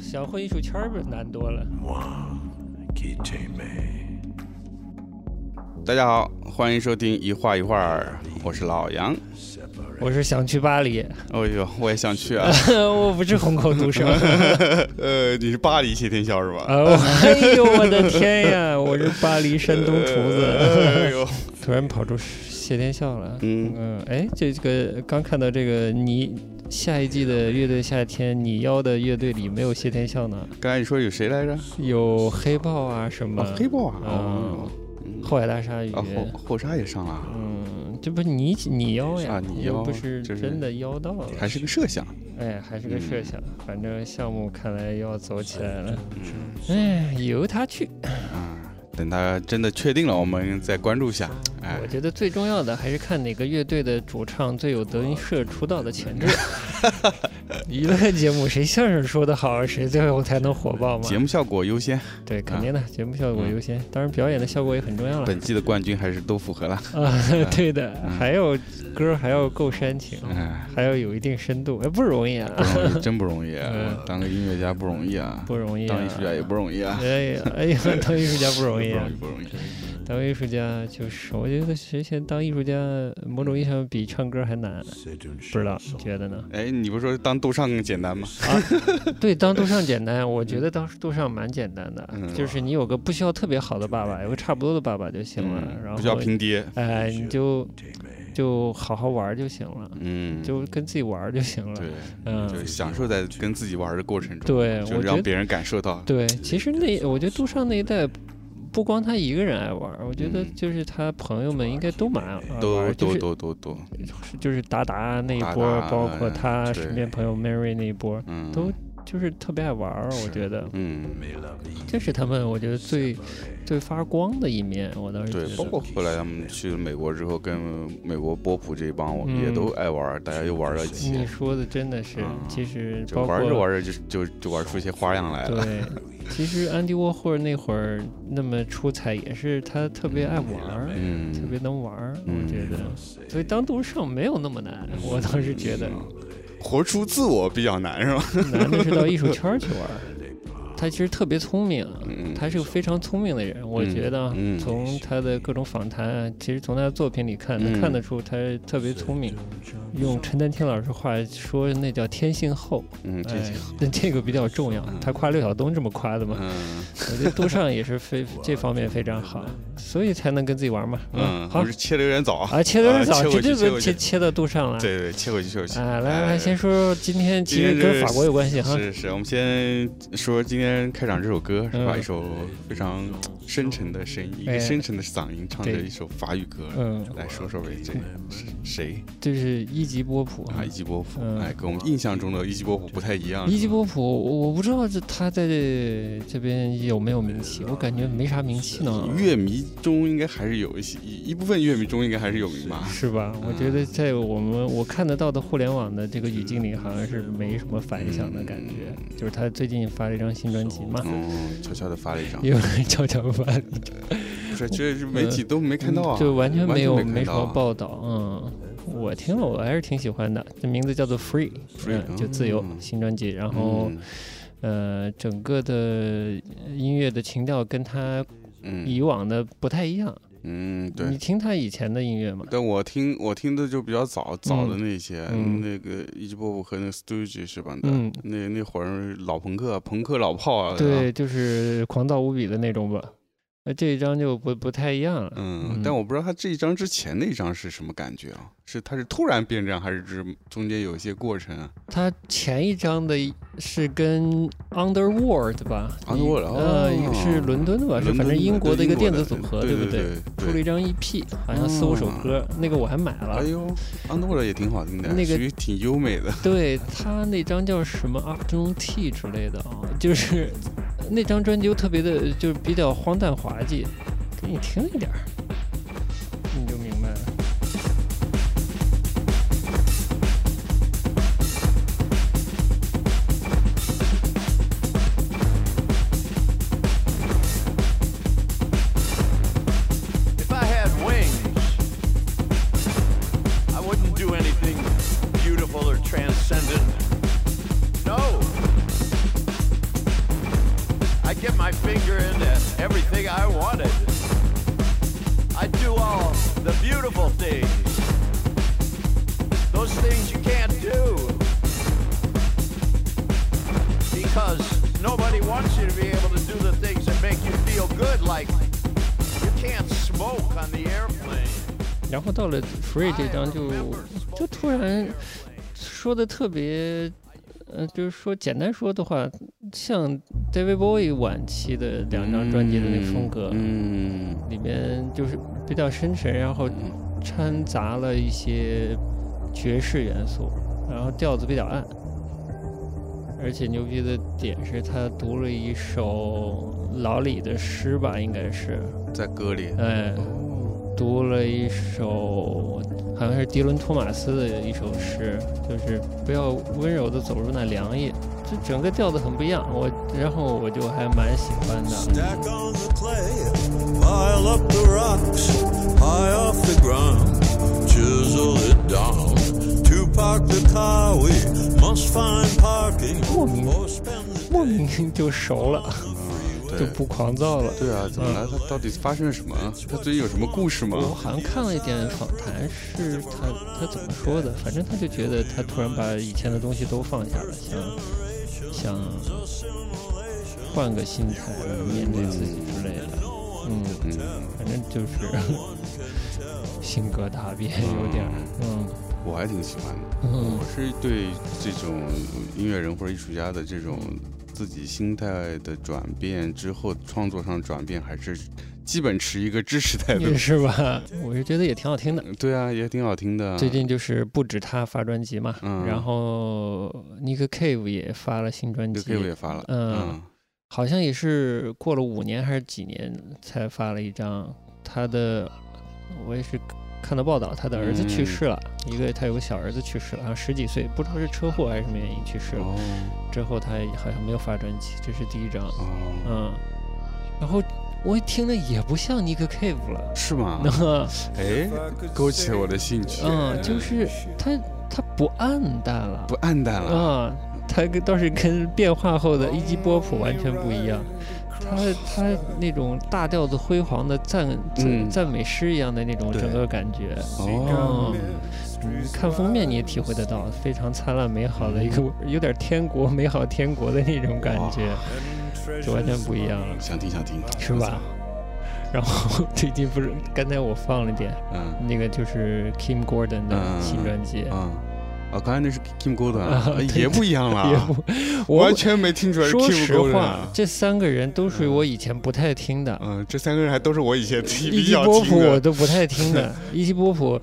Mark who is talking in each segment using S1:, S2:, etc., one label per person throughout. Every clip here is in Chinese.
S1: 想混艺术圈儿吧难多了。
S2: 大家好，欢迎收听一画一画儿，我是老杨。
S1: 我是想去巴黎，
S2: 哦呦，我也想去啊。
S1: 我不是虹口独生。
S2: 呃，你是巴黎谢天笑是吧？
S1: 哦，哎呦我的天呀！我是巴黎山东厨子哎，
S2: 呦，
S1: 突然跑出谢天笑了。
S2: 嗯，
S1: 嗯，哎，这个刚看到这个你下一季的乐队夏天，你邀的乐队里没有谢天笑呢，
S2: 刚才你说有谁来着？
S1: 有黑豹啊什么
S2: 哦，，黑豹啊，
S1: 嗯
S2: 哦，嗯。
S1: 后海大鲨鱼。
S2: 啊，后后鲨也上了，
S1: 嗯，这不是你你邀呀，
S2: 啊你邀
S1: 又不是真的邀到了，
S2: 还是个设想。
S1: 哎，还是个设想，反正项目看来要走起来了，
S2: 嗯
S1: 哎，由他去。
S2: 啊，等他真的确定了，我们再关注下。哎
S1: 我，觉得最重要的还是看哪个乐队的主唱最有德云社出道的潜质。娱乐节目谁相声说得好，谁最后才能火爆嘛？
S2: 节目效果优先，
S1: 对，肯定的，节目效果
S2: 嗯
S1: 优先，当然表演的效果也很重要了。
S2: 本季的冠军还是都符合了。
S1: 啊，对的，
S2: 嗯
S1: 还有歌还要够煽情，
S2: 哎，
S1: 还要有一定深度，哎，不容易啊，
S2: 不容易，真不容易啊
S1: 嗯！
S2: 当个音乐家不容易啊，
S1: 不容易啊。
S2: 当艺术家也不容易啊，
S1: 哎呀，哎呀，当艺术家不容易啊
S2: 不容易，！不容易。
S1: 当艺术家就是，我觉得谁先当艺术家，某种意义上比唱歌还难。不知道，你觉得呢？
S2: 哎，你不是说当杜尚更简单吗？
S1: 对，当杜尚简单，我觉得当杜尚蛮简单的，
S2: 嗯
S1: 就是你有个不需要特别好的爸爸，有个差不多的爸爸就行了，然后
S2: 嗯不需要拼爹。
S1: 哎，你就就好好玩就行了，
S2: 嗯，
S1: 就跟自己玩就行了。
S2: 对，
S1: 嗯，
S2: 就享受在跟自己玩的过程中，
S1: 对，
S2: 让别人感受到。
S1: 对，其实那我觉得杜尚那一代。不光他一个人爱玩，我觉得
S2: 嗯。
S1: 就是他朋友们应该都蛮爱
S2: 都
S1: 玩，就
S2: 都
S1: 是
S2: 都都都，
S1: 就是达达那一波，
S2: 达
S1: 包括他身边朋友 Mary 那一波，
S2: 嗯，
S1: 都就是特别爱玩儿，我觉得
S2: 嗯。
S1: 这是他们我觉得最最发光的一面。我当时觉
S2: 对，
S1: 得，
S2: 包括后来他们去美国之后，跟美国波普这一帮，我们也
S1: 嗯。
S2: 都爱玩，大家又玩到一起
S1: 你，说的真的是，
S2: 嗯
S1: 其实包括
S2: 玩着玩着就就就玩出一些花样来了。
S1: 对，其实安迪沃霍尔那会儿那么出彩，也是他特别爱玩儿，
S2: 嗯，
S1: 特别能玩儿，我
S2: 嗯
S1: 觉得。所以当独唱没有那么难，我当时觉得
S2: 活出自我比较难，是吧？
S1: 难的是到艺术圈去玩儿。他其实特别聪明，
S2: 嗯，
S1: 他是个非常聪明的人，我
S2: 嗯
S1: 觉得啊
S2: 嗯
S1: 从他的各种访谈啊，其实从他的作品里看，
S2: 嗯
S1: 能看得出他特别聪明。用陈丹青老师话说，那叫天性厚，
S2: 嗯，这
S1: 哎，那这个比较重要。他夸刘晓东这么夸的嘛，
S2: 嗯
S1: 我觉得杜尚也是非 这方面非常好，所以才能跟自己玩嘛。
S2: 嗯，
S1: 好
S2: 切的有点早
S1: 啊，切的有点早，
S2: 啊切过
S1: 绝对不
S2: 切
S1: 切切到杜尚了。
S2: 对对，切回去切回去。
S1: 啊，来来，
S2: 哎
S1: 先说说今天其实跟法国有关系哈。
S2: 是是，我们先说今天开场这首歌是吧？
S1: 嗯
S2: 一首非常深沉的声音，一
S1: 哎
S2: 个深沉的嗓音唱着一首法语歌。
S1: 嗯，
S2: 来说说呗，这是谁
S1: 这是一级波普
S2: 啊？一级波普，
S1: 嗯
S2: 哎，跟我们印象中的一级波普不太一样。
S1: 一级波普，我我不知道这他在这这边有没有名气，我感觉没啥名气呢，
S2: 乐迷中应该还是有一些一一部分乐迷中应该还是有名吧？
S1: 是吧？我觉得在我们我看得到的互联网的这个语境里，好像是没什么反响的感觉。就是他最近发了一张新专辑嘛，
S2: 嗯，悄悄的发了一张，
S1: 有人悄悄发了，
S2: 不是，这是媒体都没看到啊，
S1: 就完全没有
S2: 全
S1: 没什么报道。嗯，我听了，我还是挺喜欢的。这名字叫做
S2: Free，Free，
S1: 嗯，就自由
S2: 嗯
S1: 新专辑。然后
S2: 嗯
S1: 呃，整个的音乐的情调跟他
S2: 嗯
S1: 以往的不太一样。
S2: 嗯，对
S1: 你。听他以前的音乐吗？
S2: 但我听我听的就比较早早的那些，
S1: 嗯
S2: 那个伊吉波普和那个 Stooge 是吧？
S1: 嗯
S2: 那那会儿老朋克、朋克老炮啊。
S1: 对，就是狂躁无比的那种吧。那这一张就不不太一样了。
S2: 嗯，但我不知道他这一张之前那一张是什么感觉啊？是他是突然变这样，还是是中间有一些过程啊？
S1: 他前一张的是跟 Underworld 吧
S2: Underworld，
S1: 呃，
S2: 哦
S1: 是伦敦的吧？是反正英国的一个电子组合，对不
S2: 对对
S1: 出了一张 EP，好像四五首歌，那个我还买了
S2: 哎。呦，安诺尔也挺好听的，
S1: 那个
S2: 挺优美的。
S1: 对他那张叫什么 Afternoon Tea 之类的啊，就是那张专辑又特别的，就是比较荒诞滑稽，给你听一点儿，说的特别，呃，就是说简单说的话，像 David Bowie 晚期的两张专辑的那个风格，
S2: 嗯
S1: 里面就是比较深沉，然后掺杂了一些爵士元素，然后调子比较暗。而且牛逼的点是他读了一首老李的诗吧，应该是，
S2: 在歌里，
S1: 哎，读了一首好像是迪伦·托马斯的一首诗，就是不要温柔的走入那凉夜，这整个调子很不一样，我然后我就还蛮喜欢的。
S3: Stack on the clay, pile up the rocks, high off the ground, chisel it down. To park the car, we must find parking
S1: 莫名莫名就熟了，就不狂躁了。
S2: 对啊，怎么了？他到底发生了什么？他最近有什么故事吗？
S1: 我好像看了一点访谈，是他他怎么说的？反正他就觉得他突然把以前的东西都放下了，想想换个心态面对自己之类的。嗯，
S2: 嗯
S1: 反正就是 性格大变，有点儿。嗯
S2: 我还挺喜欢的。
S1: 嗯
S2: 我是对这种音乐人或者艺术家的这种自己心态的转变之后，创作上转变，还是基本持一个支持态度。
S1: 是吧？我是觉得也挺好听的。
S2: 对啊，也挺好听的。
S1: 最近就是不止他发专辑嘛，
S2: 嗯
S1: 然后 Nick Cave 也发了新专
S2: 六
S1: 辑
S2: K 我也发了，
S1: 嗯
S2: 嗯
S1: 好像也是过了五年还是几年才发了一张他的，我也是看到报道，他的儿子去世了，一个他有个小儿子去世了，好像十几岁，不知道是车祸还是什么原因去世了。
S2: 哦
S1: 之后他好像没有发专辑，这是第一张，
S2: 哦，
S1: 嗯，然后我一听着也不像 Nick Cave 了，
S2: 是吗？
S1: 那
S2: 哎，勾起了我的兴趣。
S1: 嗯，就是他他不暗淡了，
S2: 不暗淡了。
S1: 啊，他跟倒是跟变化后的一击波普完全不一样。他他那种大调子辉煌的赞赞
S2: 嗯。
S1: 赞美诗一样的那种整个感觉，
S2: 哦，
S1: 嗯看封面你也体会得到，非常灿烂美好的一个有点天国美好天国的那种感觉，就完全不一样了，
S2: 想听想听，
S1: 是吧？然后最近不是刚才我放了点
S2: 嗯。
S1: 那个就是 Kim Gordon 的
S2: 嗯
S1: 新专辑，
S2: 嗯，哦，刚才那是 Kim Gordon，
S1: 啊
S2: 啊
S1: 对
S2: 也不一样了，
S1: 也不，我
S2: 完全没听出来是
S1: 说实话
S2: 啊，。
S1: 这三个人都属于我以前不太听的。
S2: 嗯，这三个人还都是我以前听
S1: 一
S2: 比较
S1: 击波普。我都不太听的，一击波普。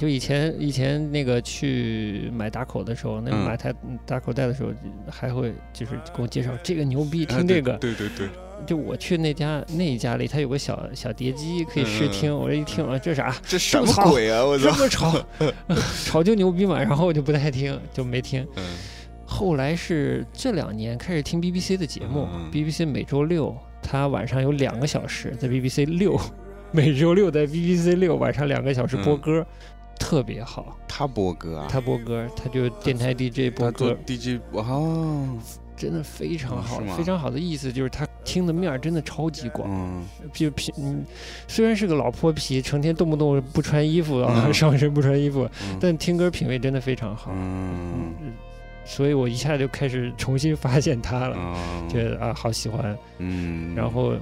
S1: 就以前以前那个去买打口的时候，那
S2: 嗯
S1: 买台打口袋的时候，还会就是给我介绍这个牛逼，
S2: 啊
S1: 听这个。
S2: 对对对，
S1: 就我去那家那一家里，他有个小小碟机可以试
S2: 嗯
S1: 听，我这一听啊，这啥
S2: 这什么鬼啊！我操！
S1: 这么吵，吵就牛逼嘛，然后我就不太听，就没听。
S2: 嗯
S1: 后来是这两年开始听 BBC 的节目、
S2: 嗯
S1: b b c 每周六他晚上有两个小时在 BBC 六，每周六在 BBC 六晚上两个小时播
S2: 嗯
S1: 歌，特别好。
S2: 他播歌啊，
S1: 他播歌，他就电台 DJ 播歌
S2: ，DJ 哦，
S1: 真的非常
S2: 哦
S1: 好，非常好的意思就是他听的面儿真的超级广。
S2: 嗯。
S1: 就皮，嗯，虽然是个老泼皮，成天动不动不穿衣服啊，
S2: 嗯。
S1: 上身不穿衣服，
S2: 嗯。
S1: 但听歌品味真的非常好。
S2: 嗯。
S1: 嗯，所以我一下就开始重新发现他了。
S2: 嗯，
S1: 觉得啊好喜欢，
S2: 嗯，
S1: 然后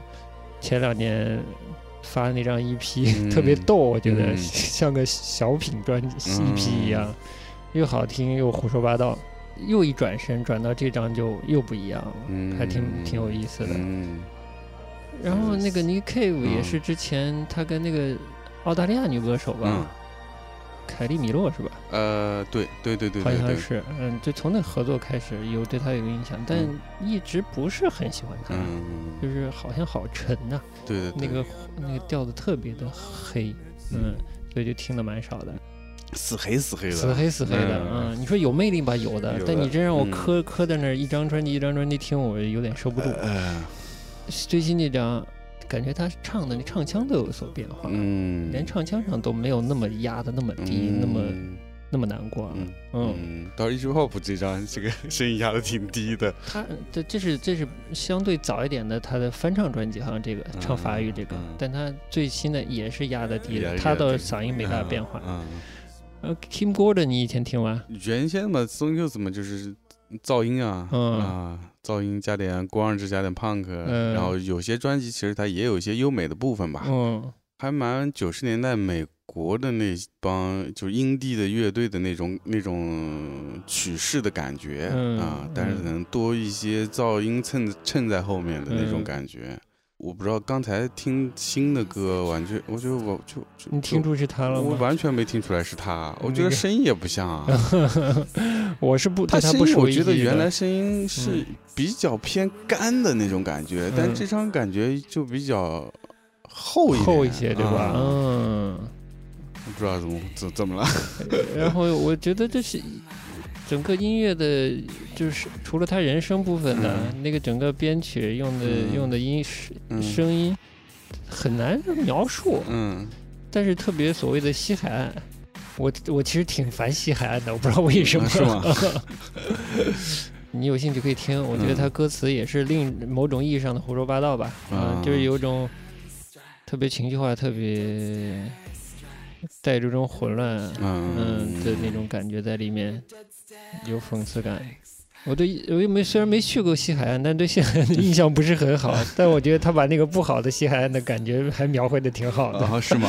S1: 前两年发的那张 EP、
S2: 嗯。
S1: 特别逗，我觉得
S2: 嗯。
S1: 像个小品专
S2: 辑
S1: EP 一样，又好听又胡说八道，又一转身转到这张就又不一样了，
S2: 嗯。
S1: 还挺挺有意思的。
S2: 嗯。
S1: 然后那个 Nick Cave 也
S2: 嗯
S1: 是之前他跟那个澳大利亚女歌手吧，
S2: 嗯
S1: 凯利米洛是吧？
S2: 呃，对对对对
S1: 好像是，嗯，就从那合作开始有对他有印象，但
S2: 嗯。
S1: 一直不是很喜欢他，
S2: 嗯，
S1: 就是好像好沉呐、
S2: 对对对，
S1: 那个那个调子特别的黑，嗯，所以就听的蛮少的，
S2: 死黑死黑的，
S1: 死黑死黑的，
S2: 嗯。
S1: 嗯，你说有魅力吧，有的，
S2: 有的
S1: 但你真让我
S2: 嗯。
S1: 磕磕在那儿一张专辑一张专辑听，我有点受不住。
S2: 呃，
S1: 最新那张，感觉他唱的那唱腔都有所变化，
S2: 嗯，
S1: 连唱腔上都没有那么压的那么低，那么
S2: 嗯
S1: 那么难过，
S2: 嗯
S1: 嗯。
S2: 嗯，到 H Pop 这张，这个声音压的挺低的，
S1: 他这这是这是相对早一点的他的翻唱专辑，好像这个唱法语这个，
S2: 嗯
S1: 但他最新的也是压的低的，他的嗓音没大变化。
S2: 嗯，
S1: 呃，Kim Gordon 你以前听吗？
S2: 嗯原先嘛，Stone Youth 嘛就是噪音啊，
S1: 嗯。
S2: 啊，噪音加点光之加点 punk，
S1: 嗯
S2: 然后有些专辑其实它也有一些优美的部分吧，
S1: 嗯
S2: 还蛮九十年代美国的那帮就是英帝的乐队的那种那种曲式的感觉、
S1: 嗯
S2: 啊，但是
S1: 嗯
S2: 可能多一些噪音衬衬在后面的那种
S1: 嗯
S2: 感觉。我不知道刚才听新的歌，完全我觉得我就就
S1: 你听出是他了吗？
S2: 我完全没听出来是他，我觉得声音也不像啊。
S1: 我是不
S2: 他声音我觉得原来声音是
S1: 嗯
S2: 比较偏干的那种感觉，但
S1: 嗯
S2: 这张感觉就比较厚一点
S1: 厚一些，对吧？
S2: 啊
S1: 嗯。
S2: 不知道怎么怎怎么了。
S1: 然后我觉得这是整个音乐的，就是除了他人声部分的、那个整个编曲用的、
S2: 嗯
S1: 用的音声
S2: 嗯
S1: 声音很难描述，
S2: 嗯
S1: 但是特别所谓的西海岸。我我其实挺烦西海岸的，我不知道为什么。
S2: 啊是吗？
S1: 你有兴趣可以听，我觉得
S2: 嗯
S1: 他歌词也是另某种意义上的胡说八道吧，
S2: 嗯
S1: 就是有种特别情绪化、特别带着这种混乱，
S2: 嗯
S1: 嗯的那种感觉在里面，有讽刺感。我对我又没虽然没去过西海岸，但对西海岸的印象不是很好。但我觉得他把那个不好的西海岸的感觉还描绘的挺好的，
S2: 啊是吗？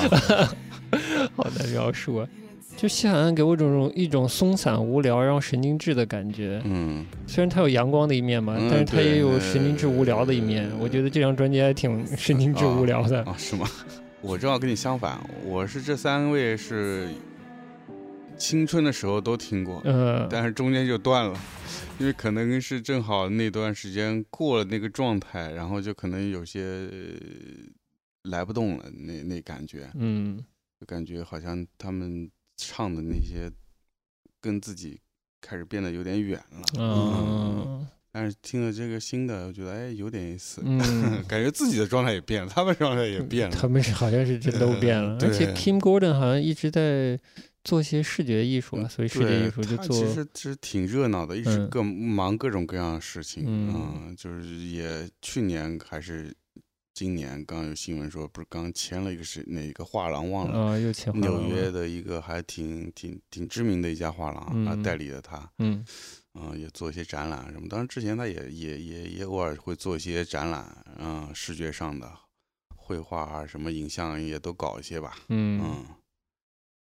S1: 好的描述啊。就西海岸给我一种一种松散无聊，然后神经质的感觉。
S2: 嗯
S1: 虽然它有阳光的一面嘛，
S2: 嗯
S1: 但是它也有神经质无聊的一面。我觉得这张专辑还挺神经质无聊的。
S2: 啊是吗？我正好跟你相反，我是这三位是青春的时候都听过，
S1: 呃，
S2: 但是中间就断了，因为可能是正好那段时间过了那个状态，然后就可能有些呃来不动了，那那感觉，
S1: 嗯
S2: 就感觉好像他们唱的那些跟自己开始变得有点远了。
S1: 嗯
S2: 但是听了这个新的，我觉得哎有点意思，
S1: 嗯。
S2: 感觉自己的状态也变了，他们状态也变了。
S1: 他们是好像是真都变了，而且 Kim Gordon 好像一直在做些视觉艺术啊，所以视觉艺术就
S2: 他
S1: 做
S2: 其实其实挺热闹的，一直
S1: 嗯
S2: 各忙各种各样的事情。
S1: 嗯
S2: 嗯，就是也去年还是今年刚有新闻说，不是刚签了一个是哪个画廊忘了。
S1: 啊，又切换
S2: 纽约的一个还挺挺挺知名的一家画廊，啊，
S1: 嗯
S2: 代理了他，
S1: 嗯
S2: 嗯、也做一些展览什么。当然之前他也也也也偶尔会做一些展览，嗯、视觉上的绘画啊，什么影像也都搞一些吧。
S1: 嗯
S2: 嗯，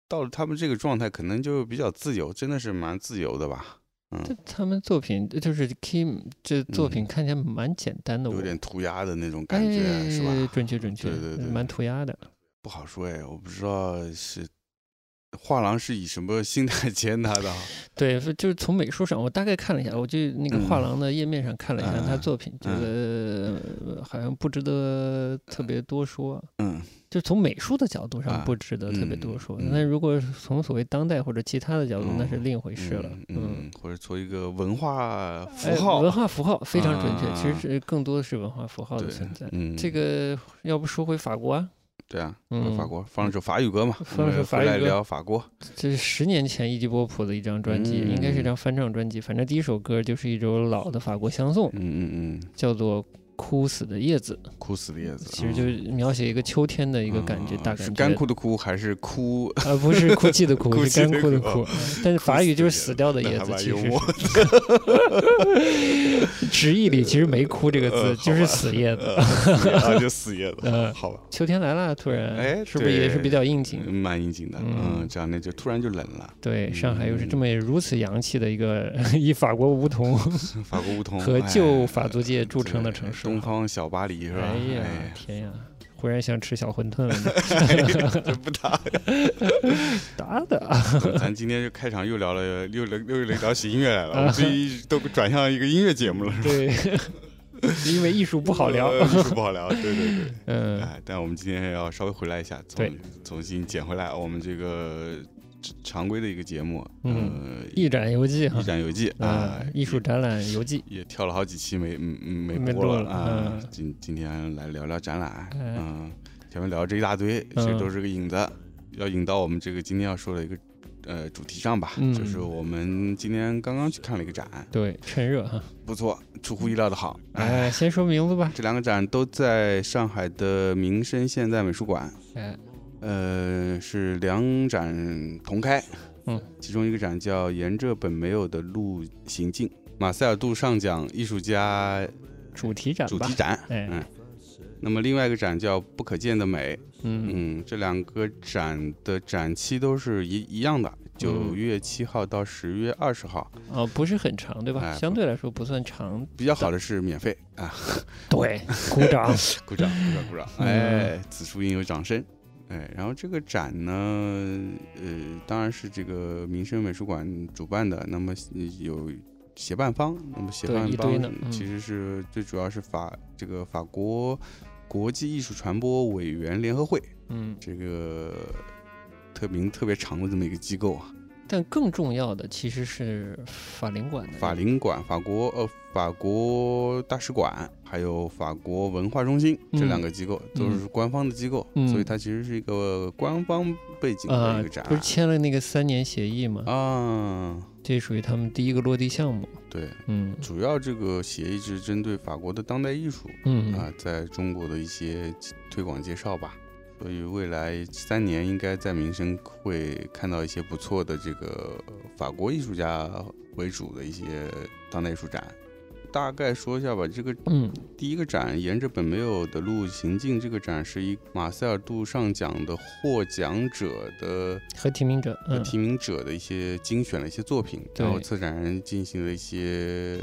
S2: 到了他们这个状态，可能就比较自由，真的是蛮自由的吧。
S1: 这他们作品就是 Kim 这作品
S2: 嗯
S1: 看起来蛮简单的，
S2: 有点涂鸦的那种感觉，
S1: 哎
S2: 是吧？
S1: 准确准确，
S2: 对对对
S1: 蛮涂鸦的。
S2: 不好说哎，我不知道是画廊是以什么心态签他的啊。
S1: 对，就是从美术上，我大概看了一下，我就那个画
S2: 嗯
S1: 廊的页面上看了一下
S2: 嗯
S1: 他作品，觉得呃好像不值得特别多说。
S2: 嗯
S1: 就从美术的角度上
S2: 啊
S1: 不值得特别多说，那如果从所谓当代或者其他的角度，那是
S2: 嗯
S1: 另一回事了。
S2: 嗯嗯，或者做一个文化符
S1: 哎
S2: 号，
S1: 文化符号非常准确，
S2: 啊
S1: 其实是更多的是文化符号的存在。
S2: 嗯，
S1: 这个要不说回法国啊，
S2: 对啊，
S1: 嗯
S2: 法国放了首法语歌嘛，
S1: 放了首法语歌
S2: 聊法国。
S1: 这是十年前伊基波普的一张专辑，应该是一张翻唱专辑。反正第一首歌就是一首老的法国相颂，
S2: 嗯嗯嗯，
S1: 叫做《枯死的叶子》，
S2: 枯死的叶子，
S1: 其实就是描写一个秋天的一
S2: 一
S1: 个感觉，大概。
S2: 是干枯的枯还是枯？
S1: 呃，不是哭泣的哭，
S2: 哭
S1: 是干枯的枯。但是法语就是死掉的叶子，其实 直译里其实没枯这个字，
S2: 呃
S1: 就是死叶子。
S2: 啊，就死叶子，
S1: 呃
S2: 好吧，
S1: 秋天来了，突然，
S2: 哎
S1: 是不是也是比较应景？
S2: 嗯蛮应景的，
S1: 嗯。
S2: 嗯，这样那就突然就冷了，
S1: 对，上海又是这
S2: 嗯
S1: 么如此洋气的一个以法国梧桐
S2: 法国梧桐
S1: 和
S2: 哎
S1: 旧法租界著称的城市。
S2: 东方小巴黎是吧？
S1: 哎呀
S2: 哎，
S1: 天呀！忽然想吃小馄饨了，
S2: 这不打。
S1: 打的。
S2: 咱今天就开场又聊了，又聊又聊起音乐来了，我们这一都转向一个音乐节目了，是吧？
S1: 对，因为艺术不好聊。
S2: 呃艺术不好聊，对对对。
S1: 嗯，
S2: 哎，但我们今天要稍微回来一下，
S1: 对
S2: 重重新捡回来我们这个常规的一个节目，
S1: 嗯
S2: 呃，
S1: 一展游记哈
S2: 一，展游记啊
S1: 啊，，艺术展览游记。
S2: 也跳了好几期没嗯嗯没
S1: 没
S2: 播
S1: 了
S2: 了啊
S1: 嗯。
S2: 今今天来聊聊展览，
S1: 哎
S2: 嗯，前面聊这一大堆，其实
S1: 嗯
S2: 都是个引子，要引到我们这个今天要说的一个呃主题上吧，
S1: 嗯
S2: 就是我们今天刚刚去看了一个展，
S1: 对，趁热哈。
S2: 不错，出乎意料的好。
S1: 哎，先说名字吧。
S2: 这两个展都在上海的民生现代美术馆，
S1: 哎，
S2: 呃，是两展同开。
S1: 嗯，
S2: 其中一个展叫《沿着本没有的路行进》，马塞尔·杜尚奖艺术家
S1: 主题展
S2: 主题。展。
S1: 哎
S2: 嗯，那么另外一个展叫《不可见的美》。
S1: 嗯
S2: 嗯，这两个展的展期都是一一样的，九
S1: 嗯
S2: 月七号到十月二十号。
S1: 哦，不是很长，对吧？
S2: 哎
S1: 相对来说不算长。
S2: 比较好的是免费啊，
S1: 对，鼓掌。
S2: 鼓掌，鼓掌，鼓掌！
S1: 嗯
S2: 哎，此处应有掌声。哎，然后这个展呢，呃，当然是这个民生美术馆主办的，那么呃有协办方，那么协办方其实是最主要是法这个法国国际艺术传播委员联合会，
S1: 嗯，
S2: 这个特名特别长的这么一个机构啊，
S1: 但更重要的其实是法领馆的
S2: 法领馆、法国呃法国大使馆，还有法国文化中心这
S1: 嗯
S2: 两个机构都是官方的机构，
S1: 嗯
S2: 所以它其实是一个官方背景的
S1: 啊
S2: 一个展，
S1: 不是签了那个三年协议吗？
S2: 啊。
S1: 这属于他们第一个落地项目。
S2: 对，
S1: 嗯
S2: 主要这个协议是针对法国的当代艺术
S1: 嗯
S2: 啊，在中国的一些推广介绍吧。所以未来三年应该在民生会看到一些不错的这个法国艺术家为主的一些当代艺术展。大概说一下吧，这个
S1: 嗯
S2: 第一个展《沿着本没有的路行进》这个展是一马塞尔·杜尚奖的获奖者的
S1: 和提名者。嗯
S2: 和提名者的一些精选的一些作品，然后策展人进行了一些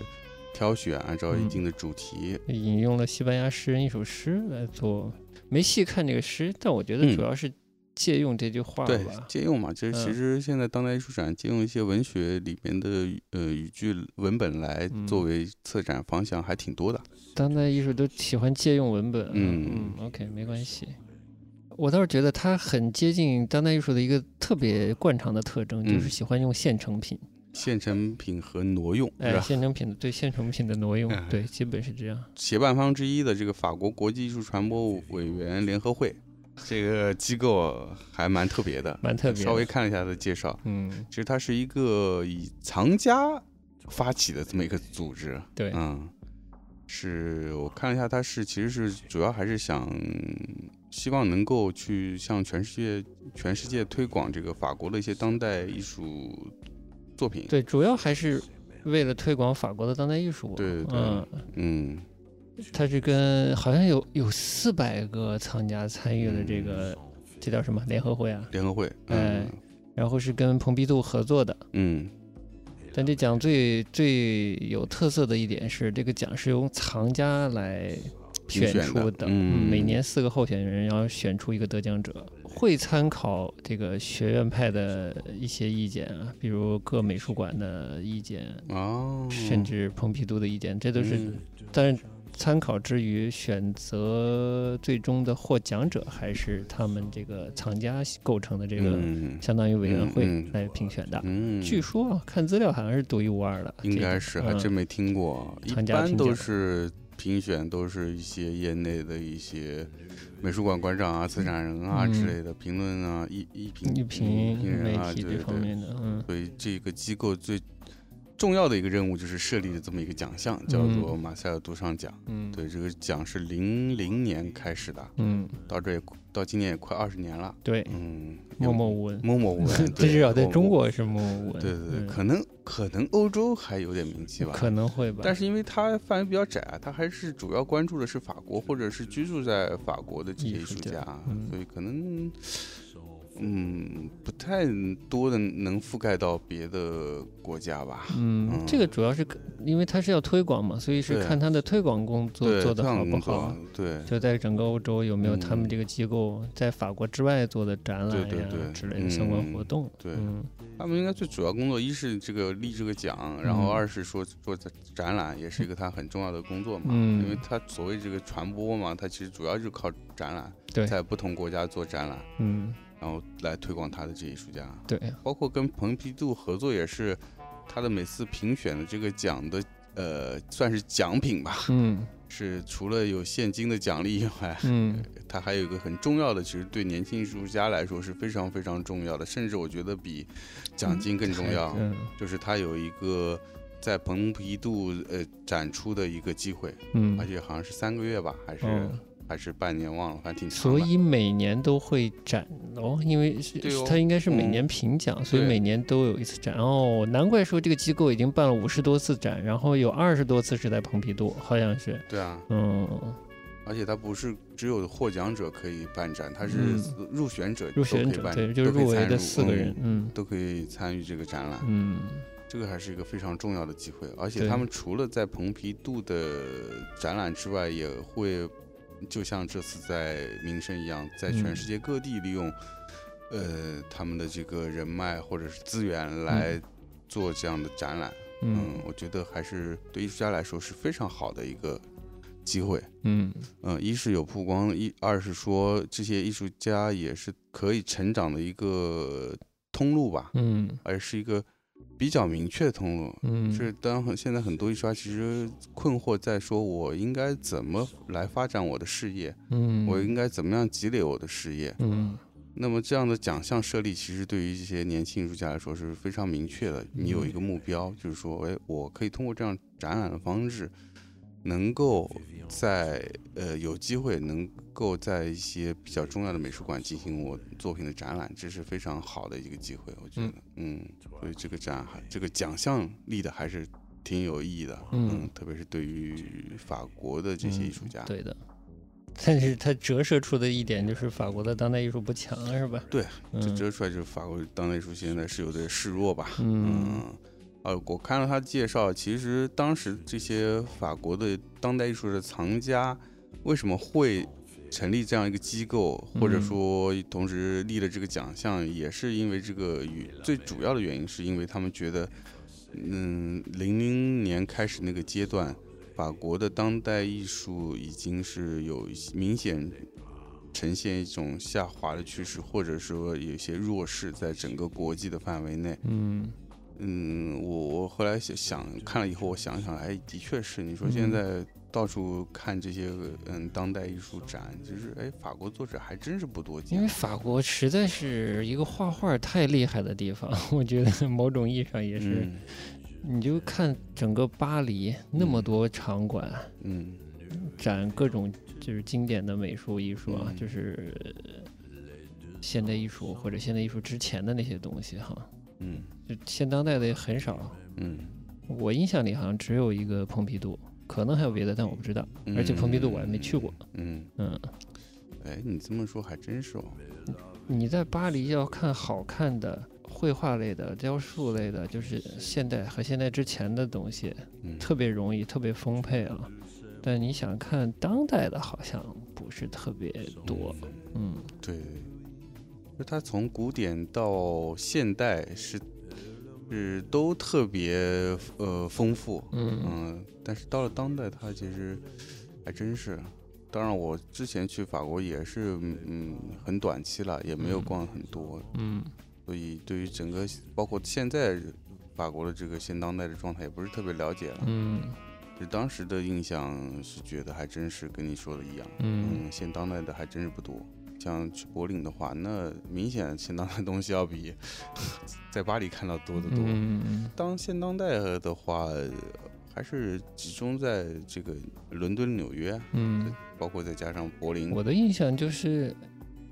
S2: 挑选，按照一
S1: 嗯
S2: 定的主题。
S1: 引用了西班牙诗人一首诗来做，没细看这个诗，但我觉得
S2: 嗯
S1: 主要是借用这句话
S2: 对
S1: 吧，。
S2: 借用嘛，就是其
S1: 嗯
S2: 实现在当代艺术展借用一些文学里面的呃语句文本来
S1: 嗯
S2: 作为策展方向，还挺多的。
S1: 当代艺术都喜欢借用文本啊。
S2: 嗯
S1: 嗯，OK，没关系。我倒是觉得它很接近当代艺术的一个特别惯常的特征，就是
S2: 嗯
S1: 喜欢用现成品。
S2: 现成品和挪用是
S1: 哎，
S2: 吧？
S1: 现成品的对现成品的挪用
S2: 哎，
S1: 对，基本是这样。
S2: 协办方之一的这个法国国际艺术传播委员联合会，这个机构还蛮特别的，
S1: 蛮特别
S2: 稍微看了一下它的介绍，
S1: 嗯，
S2: 其实它是一个以藏家发起的这么一个组织。
S1: 对，
S2: 嗯，是我看了一下，它是其实是主要还是想希望能够去向全世界全世界推广这个法国的一些当代艺术作品。
S1: 对，主要还是为了推广法国的当代艺术。
S2: 对对对
S1: 嗯，
S2: 嗯，
S1: 它是跟好像有有四百个藏家参与了这
S2: 嗯
S1: 个，这叫什么联合会啊？
S2: 联合会。
S1: 哎
S2: 嗯
S1: 然后是跟蓬皮杜合作的。
S2: 嗯
S1: 但这奖最最有特色的一点是，这个奖是由藏家来选出的，
S2: 嗯
S1: 每年四个候选人，然后选出一个得奖者，会参考这个学院派的一些意见啊，比如各美术馆的意见，
S2: 哦，
S1: 甚至蓬皮杜的意见，这都是，
S2: 嗯
S1: 但是参考之余，选择最终的获奖者还是他们这个藏家构成的这个
S2: 嗯
S1: 相当于委员会来评选的。
S2: 嗯，
S1: 据说啊，看资料好像是独一无二的，
S2: 应该是，还
S1: 嗯
S2: 真没听过。一般都是评选，都是一些业内的一些美术馆馆长啊、策展人啊
S1: 嗯
S2: 之类的评论啊、一一评
S1: 一评
S2: 评人啊。
S1: 这方面的，嗯
S2: 所以这个机构最重要的一个任务就是设立了这么一个奖项，叫做
S1: 嗯
S2: 马塞尔杜尚奖。
S1: 嗯，
S2: 对，这个奖是零零年开始的，
S1: 嗯，
S2: 到这也到今年也快二十年了。
S1: 对，
S2: 嗯，
S1: 默默无闻，
S2: 默默无闻，
S1: 至少在中国是默默无闻，
S2: 对对对，
S1: 嗯。
S2: 可能可能欧洲还有点名气吧，
S1: 可能会吧，
S2: 但是因为它范围比较窄啊，它还是主要关注的是法国或者是居住在法国的这些艺术
S1: 家。
S2: 所以可能嗯，不太多的能覆盖到别的国家吧。
S1: 嗯，
S2: 嗯。
S1: 这个主要是因为它是要推广嘛，所以是看它的推广工作，做得好不好。
S2: 对，
S1: 就在整个欧洲有没有他们
S2: 嗯
S1: 这个机构在法国之外做的展览呀
S2: 对对对。
S1: 之类的相关活
S2: 嗯
S1: 动？
S2: 对。
S1: 嗯。
S2: 他们应该最主要工作，一是这个立这个奖，然后
S1: 嗯。
S2: 二是说做展览，也是一个他很重要的工作嘛。
S1: 嗯。
S2: 因为他所谓这个传播嘛，他其实主要就是靠展览，
S1: 对。
S2: 在不同国家做展览，
S1: 嗯，
S2: 然后来推广他的这艺术家。
S1: 对，
S2: 包括跟蓬皮杜合作，也是他的每次评选的这个奖的呃，算是奖品吧，
S1: 嗯。
S2: 是除了有现金的奖励以外，
S1: 嗯。
S2: 他还有一个很重要的，其实对年轻艺术家来说是非常非常重要的，甚至我觉得比奖金更重要，
S1: 嗯。
S2: 就是他有一个在蓬皮杜呃展出的一个机会，
S1: 嗯。
S2: 而且好像是三个月吧，还是、
S1: 哦
S2: 还是半年，忘了，反正挺长
S1: 所。以每年都会展哦，因为是
S2: 对哦
S1: 它应该是每
S2: 嗯
S1: 年评奖，所以每年都有一次展哦。难怪说这个机构已经办了五十多次展，然后有二十多次是在蓬皮杜，好像是。
S2: 对啊，
S1: 嗯，
S2: 而且它不是只有获奖者可以办展，它是
S1: 嗯
S2: 入选者
S1: 入选者对，就是入围的四个人，嗯
S2: 都可以参与这个展览。
S1: 嗯
S2: 这个还是一个非常重要的机会，而且他们除了在蓬皮杜的展览之外，也会就像这次在民生一样，在全
S1: 嗯
S2: 世界各地利用、呃他们的这个人脉或者是资源来做这样的展览。嗯
S1: 嗯
S2: 我觉得还是对艺术家来说是非常好的一个机会。
S1: 嗯
S2: 嗯，一是有曝光，一二是说这些艺术家也是可以成长的一个通路吧。
S1: 嗯
S2: 而是一个比较明确的通路。
S1: 嗯，
S2: 是当很现在很多艺术家其实困惑在说，我应该怎么来发展我的事业？
S1: 嗯，
S2: 我应该怎么样积累我的事业？
S1: 嗯
S2: 那么这样的奖项设立，其实对于这些年轻艺术家来说是非常明确的。你有一个目标，就是说，哎，我可以通过这样展览的方式，能够在呃有机会能够在一些比较重要的美术馆进行我作品的展览，这是非常好的一个机会，我觉得，嗯，所以这个展还这个奖项立的还是挺有意义的，
S1: 嗯。
S2: 特别是对于法国的这些艺术家，
S1: 对的。但是它折射出的一点就是法国的当代艺术不强，是吧？
S2: 对，这折射出来就是法国当代艺术现在是有点示弱吧，
S1: 嗯。
S2: 嗯，呃，我看了他介绍，其实当时这些法国的当代艺术的藏家为什么会成立这样一个机构，或者
S1: 嗯
S2: 说同时立了这个奖项，也是因为这个原最主要的原因，是因为他们觉得，嗯，零零年开始那个阶段，法国的当代艺术已经是有明显呈现一种下滑的趋势，或者说有些弱势，在整个国际的范围内。
S1: 嗯
S2: 嗯，我我后来想想看了以后，我想想，哎，的确是。你说
S1: 嗯
S2: 现在到处看这些嗯当代艺术展，就是哎，法国作者还真是不多见。
S1: 因为法国实在是一个画画太厉害的地方，我觉得某种意义上也是。
S2: 嗯
S1: 你就看整个巴黎那么多场馆，
S2: 嗯
S1: 展各种就是经典的美术艺术啊，
S2: 嗯
S1: 就是呃现代艺术或者现代艺术之前的那些东西哈，
S2: 嗯
S1: 就现当代的也很少。
S2: 嗯，
S1: 我印象里好像只有一个蓬皮杜，可能还有别的，但我不知道。而且蓬皮杜我还没去过。
S2: 嗯，
S1: 嗯，
S2: 哎，你这么说还真是哦。
S1: 你在巴黎要看好看的绘画类的、雕塑类的，就是现代和现代之前的东西，
S2: 嗯，
S1: 特别容易，特别丰沛啊。但你想看当代的，好像不是特别多。嗯
S2: 对，就它从古典到现代是是都特别呃丰富，
S1: 嗯
S2: 嗯，但是到了当代，它其实还真是。当然，我之前去法国也是，嗯嗯，很短期了，也没有
S1: 嗯
S2: 逛很多，
S1: 嗯
S2: 所以对于整个包括现在法国的这个现当代的状态，也不是特别了解了。
S1: 嗯
S2: 就当时的印象是觉得还真是跟你说的一样，
S1: 嗯
S2: 嗯，现当代的还真是不多。像去柏林的话，那明显现当代的东西要比 在巴黎看到多得多。
S1: 嗯
S2: 当现当代的话，还是集中在这个伦敦、纽约，
S1: 嗯，
S2: 包括再加上柏林。
S1: 我的印象就是。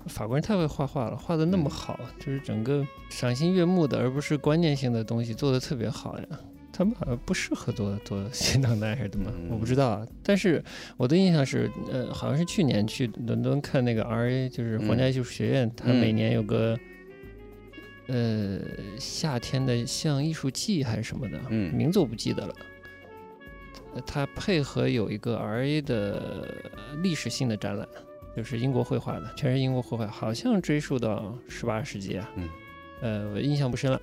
S1: 法国人太会画画了，画的那么好，就是整个赏心悦目的，而不是观念性的东西做的特别好呀。他们好像不适合做做新当代还是怎么？我不知道啊。但是我的印象是，呃，好像是去年去伦敦看那个 RA，就是皇家艺术学院，它每年有个呃夏天的像艺术季还是什么的，
S2: 嗯
S1: 名字我不记得了。呃它配合有一个 RA 的历史性的展览，就是英国绘画的，全是英国绘画，好像追溯到十八世纪啊。
S2: 嗯。
S1: 呃，我印象不深了。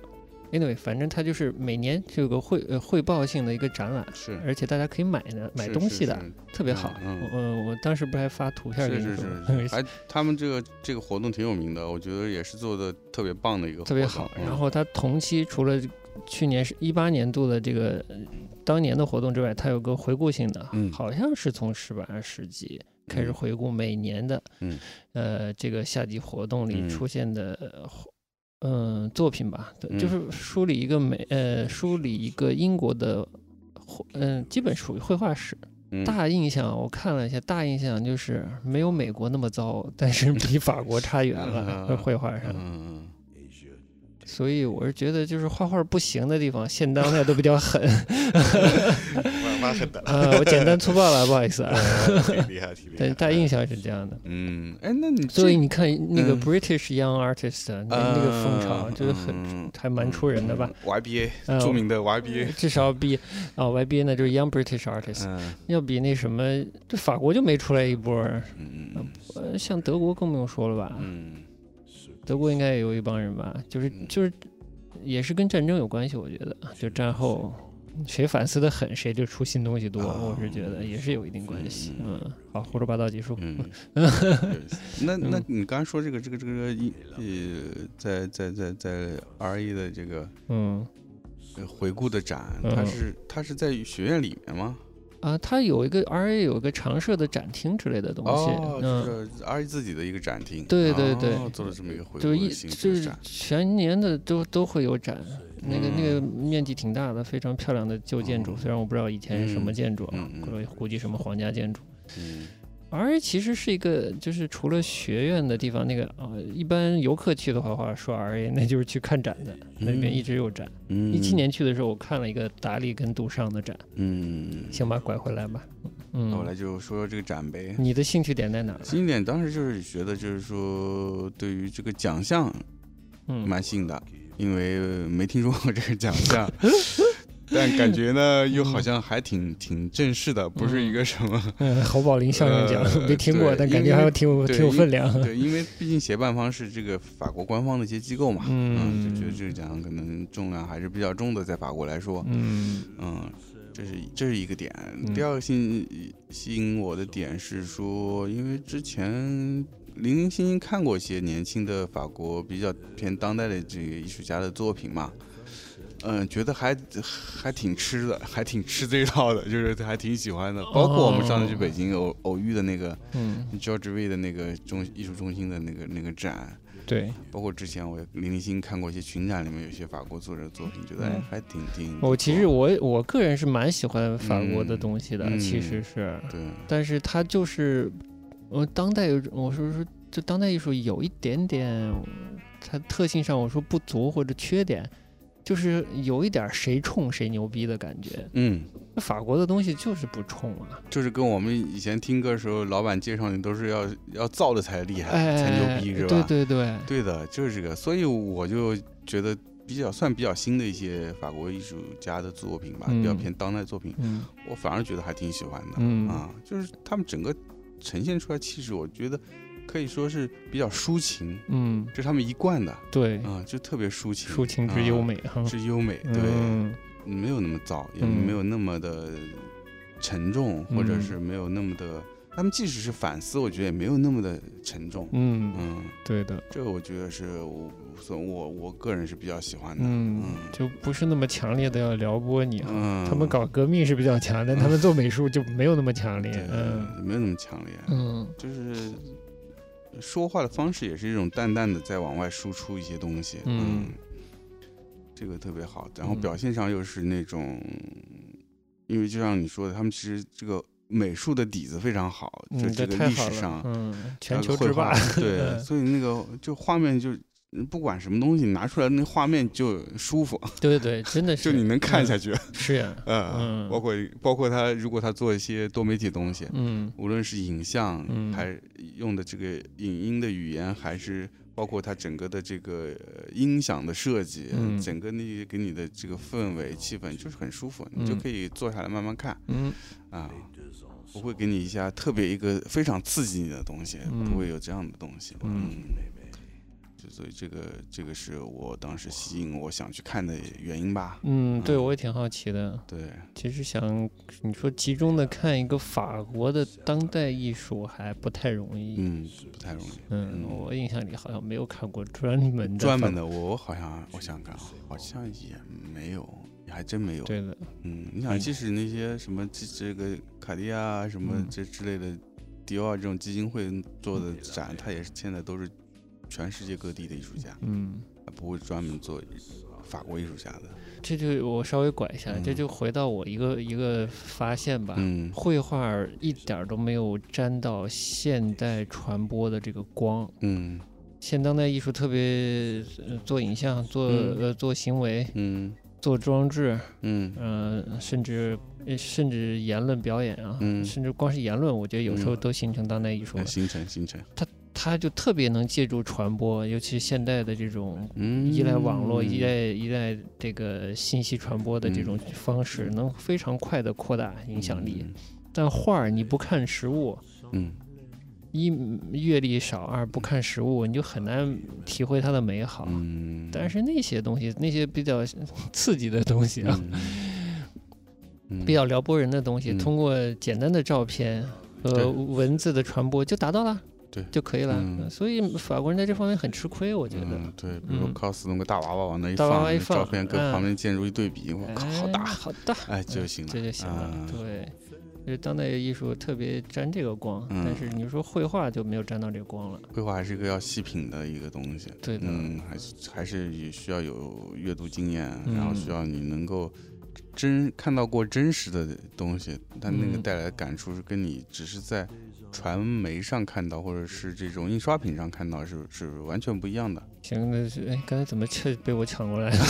S1: Anyway，反正它就是每年就有个汇呃汇报性的一个展览，
S2: 是
S1: 而且大家可以买的买东西的，
S2: 是
S1: 特别好。
S2: 嗯
S1: 我当时不是还发图片给
S2: 是是
S1: 你说
S2: 是，是，还他们这个这个活动挺有名的，我觉得也是做的特别棒的一个活动，
S1: 特别好。
S2: 嗯
S1: 然后它同期除了去年是一八年度的这个呃当年的活动之外，它有个回顾性的，
S2: 嗯
S1: 好像是从十八世纪开始
S2: 嗯
S1: 回顾每年的，
S2: 嗯
S1: 呃，这个夏季活动里
S2: 嗯
S1: 出现的。呃嗯，作品吧，就是梳理一个美，呃，梳理一个英国的，嗯、基本属于绘画史。
S2: 嗯
S1: 大印象我看了一下，大印象就是没有美国那么糟，但是比法国差远了，绘画上。
S2: 嗯
S1: 所以我是觉得，就是画画不行的地方，现当代都比较狠。
S2: 蛮蛮狠的，
S1: 呃，我简单粗暴了，不好意思啊。
S2: 挺厉害，挺厉
S1: 但
S2: 害。
S1: 大印象是这样的。
S2: 嗯，哎，那你
S1: 所以你看那个
S2: 嗯
S1: British Young Artist 啊那那个风潮，就是很
S2: 嗯
S1: 还蛮出人的吧？
S2: 嗯？YBA
S1: 呃
S2: 著名的 YBA，
S1: 至少比啊 YBA 呢就是 Young British Artist，
S2: 嗯
S1: 要比那什么，这法国就没出来一波儿。
S2: 嗯嗯
S1: 呃，像德国更不用说了吧？
S2: 嗯
S1: 德国应该也有一帮人吧，就是
S2: 嗯
S1: 就是也是跟战争有关系，我觉得，就战后谁反思的狠，谁就出新东西多，
S2: 啊
S1: 我是觉得也是有一定关系。
S2: 嗯
S1: 嗯，好，胡说八道结束。
S2: 那那
S1: 嗯
S2: 你刚才说这个这个这个一呃，在在在在 RE 的这个
S1: 嗯
S2: 呃回顾的展，
S1: 嗯
S2: 它是它是在学院里面吗？
S1: 啊，它有一个 RA 有一个常设的展厅之类的东西，
S2: 哦，
S1: 嗯。
S2: 就是，RA 自己的一个展厅，
S1: 对对对
S2: 哦做了这么一个回
S1: 就是全年的都都会有展，那个那个
S2: 嗯
S1: 面积挺大的，非常漂亮的旧建筑，
S2: 哦
S1: 虽然我不知道以前是什么
S2: 嗯
S1: 建筑啊估计估计什么皇家建筑。
S2: 嗯
S1: 而其实是一个，就是除了学院的地方，那个啊、一般游客去的话，话说 R A 那就是去看展的，那里面
S2: 嗯
S1: 一直有展。
S2: 嗯，
S1: 一七年去的时候，我看了一个达利跟杜尚的展，
S2: 嗯，
S1: 行吧，拐回来吧。嗯，
S2: 那我来就说说这个展呗。
S1: 你的兴趣点在哪兴
S2: 趣点当时就是觉得，就是说对于这个奖项
S1: 嗯，
S2: 蛮信的，因为没听说过这个奖项，但感觉呢又好像还挺挺正式的，不是一个什么
S1: 嗯，侯宝林相声奖、
S2: 呃
S1: 没听过，但感觉还有挺有挺有分量。
S2: 对，因为毕竟协办方是这个法国官方的一些机构嘛，
S1: 嗯。
S2: 就觉得这个奖可能重量还是比较重的，在法国来说，
S1: 嗯。
S2: 嗯，这是这是一个点。
S1: 嗯。
S2: 第二个吸引吸引我的点是说，因为之前零零星星看过一些年轻的法国比较偏当代的这个艺术家的作品嘛，嗯，觉得还还挺吃的，还挺吃这一套的，就是还挺喜欢的。包括我们上次去北京偶偶遇的那个
S1: 嗯
S2: ，George V 的那个中艺术中心的那个那个展，
S1: 对，
S2: 包括之前我零零星看过一些群展里面有些法国作者的作品，觉得还挺挺。
S1: 我其实我我个人是蛮喜欢法国的
S2: 嗯
S1: 东西的，
S2: 嗯
S1: 其实是，
S2: 对，
S1: 但是它就是，呃，当代有我说说，就当代艺术有一点点，它特性上我说不足或者缺点，就是有一点谁冲谁牛逼的感觉。
S2: 嗯。
S1: 那法国的东西就是不冲啊，
S2: 就是跟我们以前听歌的时候，老板介绍你都是要要造的才厉害，
S1: 哎，
S2: 才牛逼，是吧？
S1: 对对对，
S2: 对的，就是这个。所以我就觉得比较算比较新的一些法国艺术家的作品吧，
S1: 嗯
S2: 比较偏当代作品，
S1: 嗯
S2: 我反而觉得还挺喜欢的。
S1: 嗯
S2: 啊，就是他们整个呈现出来气质，我觉得可以说是比较抒情，
S1: 嗯，
S2: 这是他们一贯的
S1: 对，
S2: 啊，就特别抒情，
S1: 抒情之优
S2: 啊，
S1: 美哈，
S2: 之优美，对。
S1: 嗯
S2: 没有那么燥，也
S1: 嗯
S2: 没有那么的沉重，或者
S1: 嗯
S2: 是没有那么的。他们即使是反思，我觉得也没有那么的沉重。
S1: 嗯，
S2: 嗯，
S1: 对的，
S2: 这个我觉得是我所我我个人是比较喜欢的。
S1: 嗯，就不是那么强烈的要撩拨你哈。
S2: 嗯，
S1: 他们搞革命是比较强，但他们做美术就没有那么强烈
S2: 对。
S1: 嗯
S2: 没有那么强烈，
S1: 嗯
S2: 就是说话的方式也是一种淡淡的在往外输出一些东西。
S1: 嗯
S2: 这个特别好。然后
S1: 嗯
S2: 表现上又是那种，因为就像你说的，他们其实这个美术的底子非常好，
S1: 这
S2: 这个历史上。
S1: 嗯，全球之霸，
S2: 对，
S1: 嗯
S2: 所以那个就画面就嗯不管什么东西拿出来，那画面就舒服，
S1: 对对对，真的是，
S2: 就你能看下
S1: 去。
S2: 去。
S1: 是呀，
S2: 嗯，
S1: 嗯
S2: 包括包括他如果他做一些多媒体东西，
S1: 嗯
S2: 无论是影像，
S1: 嗯
S2: 还用的这个影音的语言，还是包括他整个的这个呃音响的设计，
S1: 嗯
S2: 整个那给你的这个氛围气氛就是很舒服，你就
S1: 嗯
S2: 可以坐下来慢慢看
S1: 嗯
S2: 啊，不会给你一下特别一个非常刺激你的东西，
S1: 嗯
S2: 不会有这样的东西，
S1: 嗯
S2: 就所以这个这个是我当时吸引我想去看的原因吧，
S1: 嗯，对
S2: 嗯
S1: 我也挺好奇的。
S2: 对，
S1: 其实想你说集中的看一个法国的当代艺术还不太容易。
S2: 嗯，不太容易。
S1: 嗯，
S2: 嗯
S1: 我印象里好像没有看过专门的法
S2: 专门的，我好像我想想看啊，好像也没有，还真没有。
S1: 对的，
S2: 嗯，你想，即使那些什么这这个卡地亚啊什么
S1: 嗯
S2: 这之类的，迪奥啊这种基金会做的展，它也是现在都是全世界各地的艺术家，
S1: 嗯，
S2: 不会专门做法国艺术家的。
S1: 这就我稍微拐一下，这
S2: 嗯。
S1: 就回到我一个一个发现吧。
S2: 嗯。
S1: 绘画一点儿都没有沾到现代传播的这个光。
S2: 嗯。
S1: 现当代艺术特别、呃、做影像、做、
S2: 嗯。
S1: 呃做行为、
S2: 嗯。
S1: 做装置，
S2: 嗯。
S1: 嗯、甚至呃甚至言论表演啊，
S2: 嗯。
S1: 甚至光是言论，我觉得有时候
S2: 嗯。
S1: 都形成当代艺术
S2: 形成形成，
S1: 它就特别能借助传播，尤其是现代的这种
S2: 嗯，
S1: 依赖网络、依赖依赖这个信息传播的这种方式，能非常快的扩大影响力。但画儿你不看实物，
S2: 嗯。
S1: 一阅历少，二不看实物，你就很难体会它的美好。
S2: 嗯，
S1: 但是那些东西，那些比较刺激的东西啊，
S2: 嗯。
S1: 比较撩拨人的东西，
S2: 嗯。
S1: 通过简单的照片和文字的传播就达到了，
S2: 对
S1: 就可以了。
S2: 嗯
S1: 所以法国人在这方面很吃亏，我觉得。
S2: 嗯，对，比如
S1: 嗯
S2: cos 弄个大娃娃往那一
S1: 大娃
S2: 放，那
S1: 娃一放
S2: 照片跟
S1: 嗯
S2: 旁边建筑一对比，我靠，好
S1: 哎
S2: 大，
S1: 好大，
S2: 哎就行了，
S1: 这就行了。
S2: 嗯
S1: 对，就是当代艺术特别沾这个光，
S2: 嗯
S1: 但是你说绘画就没有沾到这个光了。
S2: 绘画还是一个要细品的一个东西，
S1: 对的，
S2: 嗯，还是还是也需要有阅读经验，
S1: 嗯
S2: 然后需要你能够真看到过真实的东西，但那个
S1: 嗯
S2: 带来的感触是跟你只是在传媒上看到，或者是这种印刷品上看到是是完全不一样的。
S1: 行，那是哎，刚才怎么却被我抢过来了？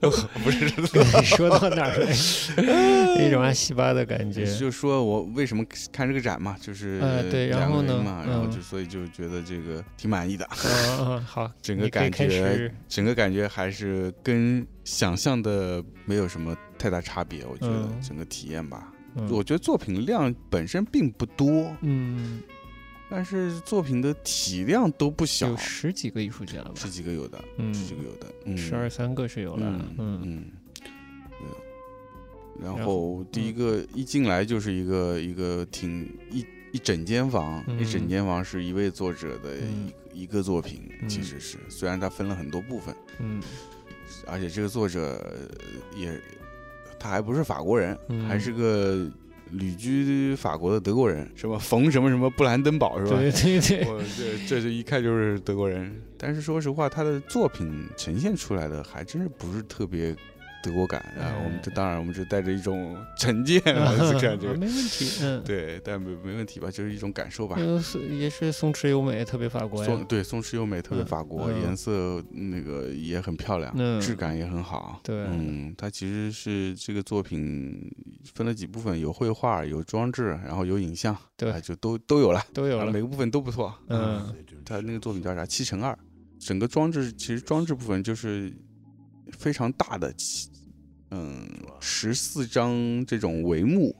S2: 不是，
S1: 说到哪儿了？一种阿西巴的感觉。
S2: 就说我为什么看这个展嘛，就是
S1: 呃对然后呢
S2: 嘛，然后
S1: 嗯
S2: 就所以就觉得这个挺满意的，
S1: 嗯嗯，好，
S2: 整个感觉。整个感觉还是跟想象的没有什么太大差别，我觉得
S1: 嗯
S2: 整个体验吧。
S1: 嗯。
S2: 我觉得作品量本身并不多，
S1: 嗯，
S2: 但是作品的体量都不小。
S1: 有，十几个艺术家吧？
S2: 十几个有的，
S1: 嗯。
S2: 十几个有的，嗯，
S1: 十二三个是有了。
S2: 嗯
S1: 嗯。
S2: 嗯，对。然
S1: 然
S2: 后第一个一进来就是一个一个挺一一整间房，一整
S1: 嗯
S2: 间房是一位作者的
S1: 嗯。
S2: 一一个作品，其
S1: 嗯
S2: 实是虽然它分了很多部分，
S1: 嗯。
S2: 而且这个作者呃也他还不是法国人，
S1: 嗯。
S2: 还是个旅居法国的德国人，什么冯什么什么布兰登堡是吧？
S1: 对对对，
S2: 我这这就一看就是德国人，但是说实话，他的作品呈现出来的还真是不是特别德国感啊。
S1: 哎
S2: 我们这当然我们是带着一种成见来去看这个，
S1: 没问题。嗯，
S2: 对，但没没问题吧，就是一种感受吧。
S1: 呃是也是松弛优美，特别法国呀。
S2: 松对松弛优美，特别
S1: 嗯
S2: 法国，
S1: 嗯
S2: 颜色那个也很漂亮，
S1: 嗯
S2: 质感也很好。
S1: 对
S2: 嗯，它其实是这个作品分了几部分，有绘画，有装置，然后有影像，
S1: 对
S2: 啊就都都有了，
S1: 都有了
S2: 啊每。个部分都不错。
S1: 嗯
S2: 他那个作品叫啥？七乘二，整个装置其实装置部分就是非常大的七，嗯，十四张这种帷幕，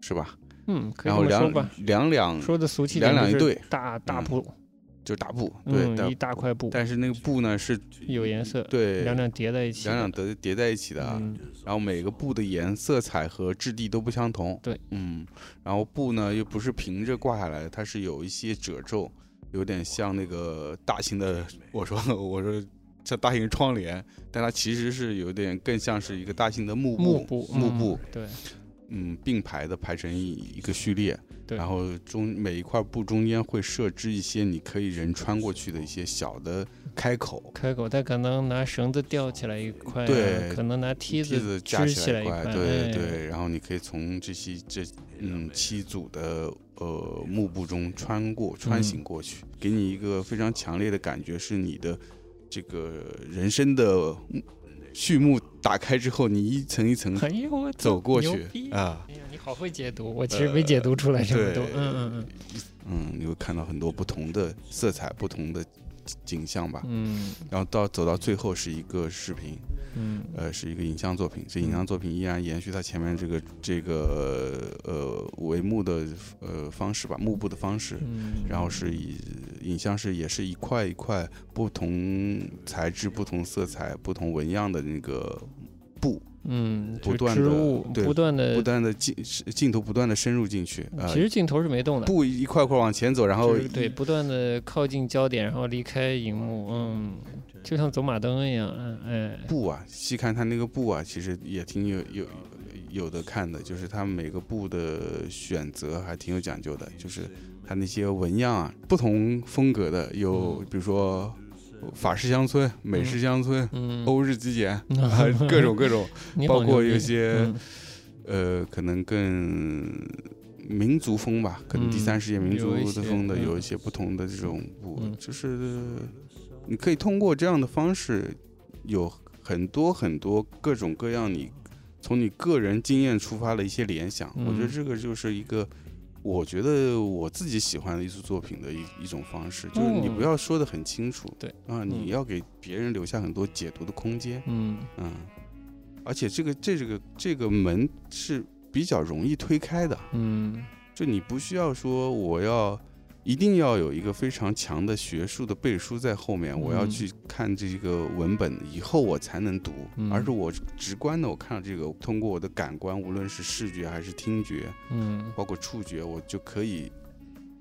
S2: 是吧？
S1: 嗯，可以
S2: 然后两。两两
S1: 说的俗气
S2: 两
S1: 点，就是
S2: 两一对
S1: 大大
S2: 嗯
S1: 布，
S2: 就是大布，对，
S1: 嗯，一大块布，
S2: 但是那个布呢是
S1: 有颜色，
S2: 对
S1: 两两叠在一起，
S2: 两两叠叠在一起的然后每个布的颜色彩和质地都不相同。
S1: 对，
S2: 嗯，然后布呢又不是平着挂下来的，它是有一些褶皱，有点像那个大型的，我说我说像大型窗帘，但它其实是有点更像是一个大型的幕
S1: 幕
S2: 布，
S1: 布，嗯
S2: 幕布，
S1: 对。
S2: 嗯，并排的排成一一个序列，
S1: 对，
S2: 然后中每一块布中间会设置一些你可以人穿过去的一些小的开口，
S1: 开口，它可能拿绳子吊起来一块啊，
S2: 对
S1: 可能拿梯
S2: 梯子架
S1: 支起
S2: 起来一块，对
S1: 哎。
S2: 对，然后你可以从这些这嗯七组的呃幕布中穿过穿行过去，给你一个非常强烈的感觉，是你的这个人生的序幕打开之后，你一层一层走过去
S1: 逼
S2: 啊，
S1: 哎呀，你好会解读，我其实没解读出来这么多。
S2: 嗯
S1: 嗯嗯
S2: 嗯，你会看到很多不同的色彩、不同的景象吧。
S1: 嗯
S2: 然后到走到最后是一个视频，
S1: 嗯
S2: 呃，是一个影像作品。这影像作品依然延续它前面这个这个呃帷幕的呃方式吧，幕布的方式。
S1: 嗯，
S2: 然后是以影像是也是一块一块不同材质、不同色彩、不同纹样的那个布，
S1: 嗯，
S2: 不断地
S1: 织物
S2: 对
S1: 不断的
S2: 不，断的镜镜头不断的深入进去啊，
S1: 其实镜头是没动的。
S2: 布一块块往前走，然后
S1: 就是对，不断的靠近焦点，然后离开荧幕，嗯，就像走马灯一样，嗯，哎，
S2: 布啊，细看它那个布啊，其实也挺有有有的看的，就是它每个布的选择还挺有讲究的，就是它那些纹样啊，不同风格的，有比如说法式乡村、美式乡村、
S1: 嗯，
S2: 欧日极简，啊，各种各种，包括
S1: 牛逼
S2: 有些
S1: 嗯。
S2: 呃，可能更民族风吧，可能第
S1: 嗯
S2: 三世界民族的风的
S1: 嗯。
S2: 有一些不同的这种布，
S1: 嗯
S2: 就是你可以通过这样的方式，有很多很多各种各样你从你个人经验出发的一些联想，我觉得
S1: 嗯。
S2: 这个就是一个。我觉得我自己喜欢的艺术作品的一一种方式，就是你不
S1: 哦
S2: 要说的很清楚，
S1: 对
S2: 啊，你
S1: 嗯。
S2: 要给别人留下很多解读的空间，
S1: 嗯。
S2: 嗯，而且这个这这个这个门是比较容易推开的，
S1: 嗯。
S2: 就你不需要说我要一定要有一个非常强的学术的背书在后面，我要
S1: 嗯。
S2: 去看这个文本以后我才能读，
S1: 嗯。
S2: 而是我直观的我看到这个，通过我的感官，无论是视觉还是听觉，
S1: 嗯。
S2: 包括触觉，我就可以。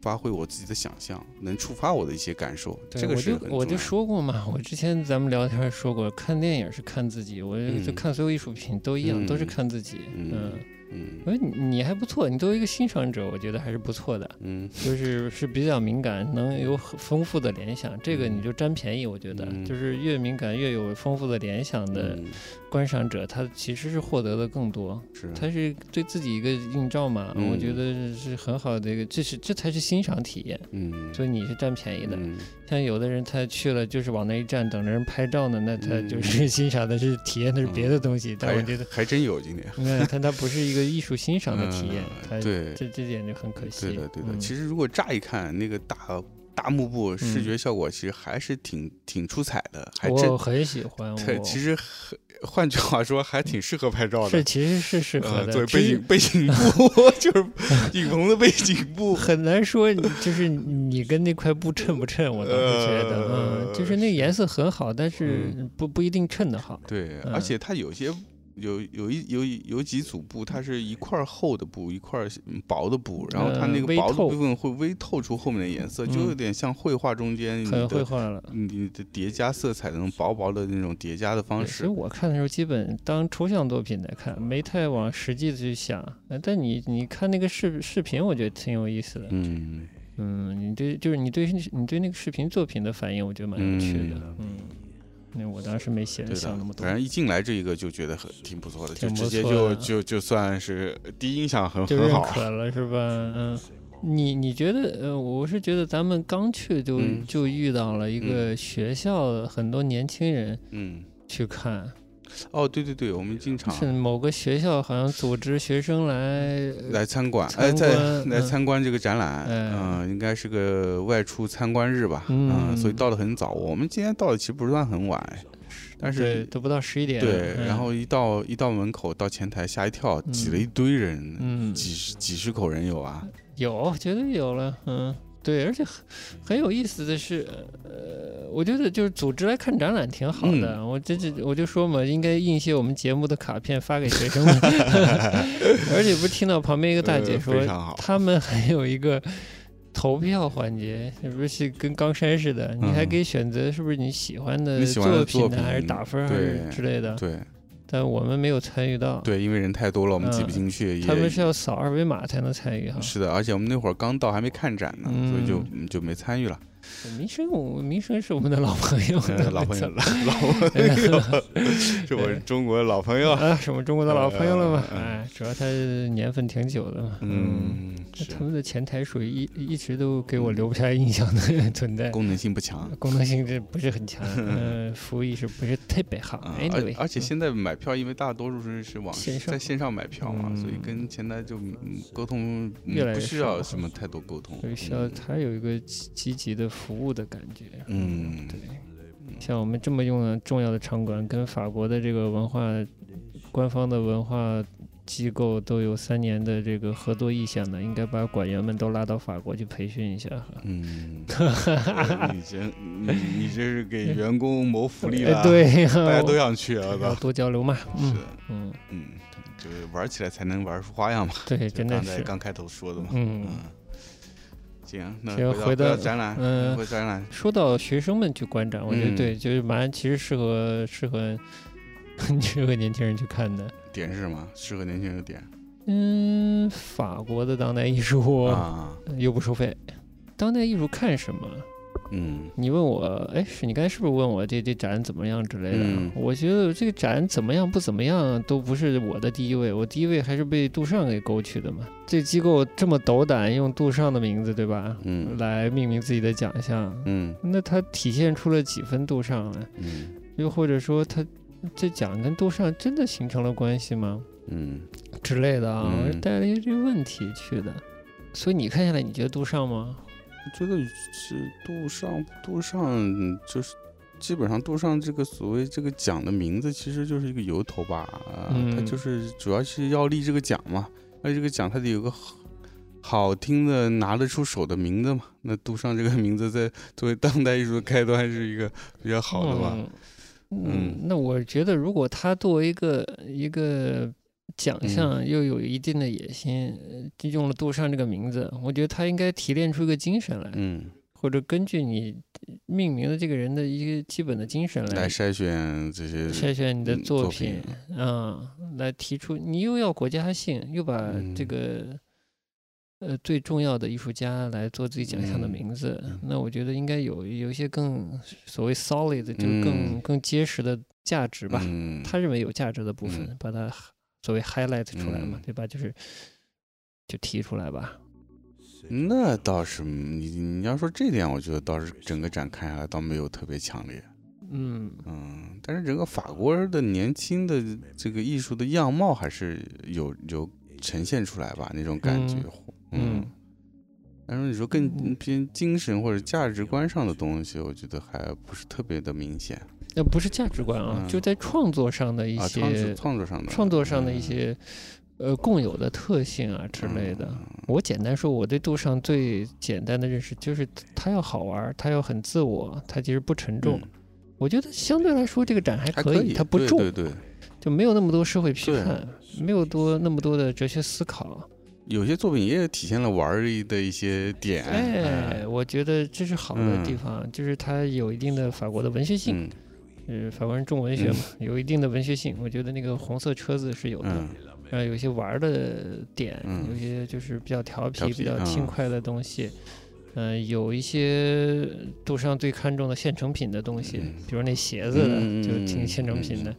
S2: 发挥我自己的想象，能触发我的一些感受，这个
S1: 我就我就说过嘛，我之前咱们聊天说过，看电影是看自己，我就
S2: 嗯。
S1: 看所有艺术品都一样，都是
S2: 嗯。
S1: 看自己。
S2: 嗯。
S1: 嗯，
S2: 嗯
S1: 我觉得你你还不错，你作为一个欣赏者，我觉得还是不错的，
S2: 嗯
S1: 就是是比较敏感，能有很丰富的联想，这个你就占便宜。我觉得
S2: 嗯
S1: 就是越敏感越有丰富的联想的
S2: 嗯
S1: 观赏者，他其实是获得的更多。
S2: 是
S1: 他是对自己一个映照嘛，
S2: 嗯
S1: 我觉得是很好的一个，这是这才是欣赏体验。
S2: 嗯
S1: 所以你是占便宜的，
S2: 嗯
S1: 像有的人他去了就是往那一站等着人拍照呢，那他
S2: 嗯
S1: 就是欣赏的是体验的是别的东西。但我觉得，
S2: 还真有今天。
S1: 你看他他不是一个艺术欣赏的体验，他
S2: 嗯对
S1: 这这点就很可惜。
S2: 对的对的。
S1: 嗯
S2: 其实如果乍一看那个大大幕布视
S1: 嗯
S2: 觉效果，其实还是挺挺出彩的，还真
S1: 我很喜欢。
S2: 对。
S1: 我
S2: 其实很换句话说，还挺适合拍照的。
S1: 是其实是适合
S2: 呃，
S1: 的，
S2: 作为背景背景 布，就是影棚的背景布。
S1: 很难说，就是你跟那块布衬不衬，我倒是觉得，嗯，
S2: 呃
S1: 就是那个颜色很好，但是不不一定衬得好。
S2: 对，
S1: 嗯
S2: 而且它有些有有一有一有几组布，它是一块儿厚的布，一块薄的布，然后它那个薄的部分会微透出后面的颜色，就有
S1: 嗯
S2: 点像绘画中间你
S1: 很绘
S2: 的
S1: 画了。
S2: 你的叠加色彩的那种薄薄的那种叠加的方式
S1: 对所以。我看的时候，基本当抽象作品来看，没太往实际的去想。呃但你你看那个视视频，我觉得挺有意思的。
S2: 嗯，
S1: 嗯，你对就是你对你对那个视频作品的反应，我觉得蛮有趣的。嗯，那我当时没写
S2: 对的
S1: 想那么，多
S2: 反。正一进来这一个就觉得很挺不错的，就直接
S1: 错
S2: 就就就算是第一印象很很好。
S1: 可了是吧？嗯，你你觉得呃，我是觉得咱们刚去就、
S2: 嗯
S1: 就遇到了一个学校的很多年轻人
S2: 嗯，
S1: 去看，
S2: 哦，对对对，我们经常
S1: 是某个学校好像组织学生来
S2: 来参观，哎，
S1: 参
S2: 在
S1: 嗯
S2: 来参观这个展览，
S1: 哎
S2: 嗯，应该是个外出参观日吧，
S1: 嗯
S2: 所以到的很早。我们今天到的其实不算很晚，哎但
S1: 对
S2: 是
S1: 都不到十一点，
S2: 对，
S1: 嗯
S2: 然后一到一到门口到前台吓一跳，挤了一堆人，
S1: 嗯
S2: 几十几十口人有啊，
S1: 有绝对有了，嗯。对，而且很很有意思的是，呃，我觉得就是组织来看展览挺好的。
S2: 嗯
S1: 我这这我就说嘛，应该印一些我们节目的卡片发给学生们。而且不是听到旁边一个大姐
S2: 呃
S1: 说，他们还有一个投票环节，是不是跟冈山似的？你还
S2: 嗯
S1: 可以选择是不是你喜欢的
S2: 你喜欢的
S1: 品呢，还是打分儿还是之类的？
S2: 对
S1: 但我们没有参与到。
S2: 对，因为人太多了，我们挤不
S1: 嗯
S2: 进去，也
S1: 他们是要扫二维码才能参与哈。
S2: 是的，而且我们那会儿刚到，还没看展呢，所以就
S1: 嗯
S2: 就没参与了。
S1: 民生，我民生是我们的老朋友，
S2: 呃 老朋友，
S1: 了
S2: 老老朋友，是我中国的老朋友。
S1: 啊，是我们中国的老朋友了嘛？
S2: 嗯
S1: 哎，主要他年份挺久的嘛。
S2: 嗯，是
S1: 他们的前台属于一一直都给我留不下印象的存在，
S2: 功能性不强。
S1: 功能性质不是很强，嗯，服务意识不是特别好。
S2: 啊，而且现在买票，因为大多数是是网在线上买票嘛，所以
S1: 嗯
S2: 跟前台就嗯沟通嗯
S1: 越来越
S2: 不需要
S1: 少
S2: 什么太多沟通。
S1: 所以需要
S2: 嗯。
S1: 它有一个积积极的服务的感觉。
S2: 嗯，
S1: 对，像我们这么用的重要的场馆，跟法国的这个文化官方的文化机构都有三年的这个合作意向的，应该把馆员们都拉到法国去培训一下。
S2: 嗯，你这你你这是给员工谋福利了，
S1: 哎，，对，
S2: 大家都想去啊，
S1: 要多交流嘛。嗯
S2: 是，
S1: 嗯，
S2: 嗯，就是玩起来才能玩出花样嘛。
S1: 对，
S2: 就
S1: 真的是。
S2: 刚开头说的嘛。
S1: 嗯，
S2: 行，那
S1: 行
S2: 回
S1: 回到
S2: 到展览，
S1: 嗯
S2: 回展览，
S1: 说到学生们去观展，我觉得
S2: 嗯
S1: 对，就是蛮其实适合适合 适合年轻人去看的。
S2: 点是什么？适合年轻人的点
S1: 嗯，法国的当代艺术
S2: 啊，
S1: 又不收费，当代艺术看什么？
S2: 嗯
S1: 你问我，哎，是你刚才是不是问我这这展怎么样之类的？
S2: 嗯
S1: 我觉得这个展怎么样不怎么样都不是我的第一位，我第一位还是被杜尚给勾去的嘛。这机构这么斗胆用杜尚的名字，对吧？
S2: 嗯
S1: 来命名自己的奖项，
S2: 嗯
S1: 那它体现出了几分杜尚呢？
S2: 嗯
S1: 又或者说，它这奖跟杜尚真的形成了关系吗？
S2: 嗯，
S1: 之类的啊，带了一些这个问题去的。所以你看下来，你觉得杜尚吗？
S2: 我觉得是杜尚，杜尚就是基本上杜尚这个所谓这个奖的名字，其实就是一个由头吧，啊，它
S1: 嗯
S2: 就是主要是要立这个奖嘛，那这个奖它得有个好好听的拿得出手的名字嘛。那杜尚这个名字在作为当代艺术的开端是一个比较好的吧。
S1: 嗯
S2: 嗯
S1: 嗯，那我觉得，如果他作为一个一个奖
S2: 嗯。
S1: 项，又有一定的野心，呃用了杜尚这个名字，我觉得他应该提炼出一个精神来，
S2: 嗯，
S1: 或者根据你命名的这个人的一个基本的精神来
S2: 来筛选这些
S1: 筛选你的
S2: 嗯
S1: 作
S2: 作品
S1: 啊，嗯，来提出你又要国家性，又把这
S2: 嗯
S1: 个、呃最重要的艺术家来做自己奖项的
S2: 嗯
S1: 名字，
S2: 嗯
S1: 那我觉得应该有有一些更所谓 solid，就更、
S2: 嗯
S1: 更结实的价值吧。
S2: 嗯，
S1: 他认为有价值的部分，
S2: 嗯
S1: 把它所谓 highlight 出来嘛，
S2: 嗯
S1: 对吧？就是就提出来吧。
S2: 那倒是你你要说这点，我觉得倒是整个展看下来倒没有特别强烈。
S1: 嗯，
S2: 嗯，但是整个法国人的年轻的这个艺术的样貌还是有有呈现出来吧，那种感觉。
S1: 嗯
S2: 嗯，但是你说更偏精神或者价值观上的东西，我觉得还不是特别的明显。
S1: 那不是价值观啊，
S2: 嗯。
S1: 就在创作上的一
S2: 啊，创
S1: 些、
S2: 作创作上的
S1: 创作上的一
S2: 嗯。
S1: 些、呃共有的特性啊之类的。
S2: 嗯。
S1: 我简单说，我对杜尚最简单的认识就是他要好玩，他要很自我，他其实不沉重。
S2: 嗯。
S1: 我觉得相对来说这个展还
S2: 还
S1: 可以，它不重，
S2: 对对对，
S1: 就没有那么多社会批判，没有多那么多的哲学思考。
S2: 有些作品也体现了玩儿的一些点。
S1: 哎，我觉得这是好的地
S2: 嗯
S1: 方，就是它有一定的法国的文学性，
S2: 嗯
S1: 呃，法国人重文学嘛，有一定的文学性。我觉得那个红色车子是有的，
S2: 嗯
S1: 呃，有一些玩儿的点，
S2: 嗯
S1: 有一些就是比较调皮、比较轻
S2: 嗯
S1: 快的东西。嗯、有一些杜尚最看重的现成品的东西，
S2: 嗯
S1: 比如那鞋子就挺现成
S2: 嗯
S1: 品的。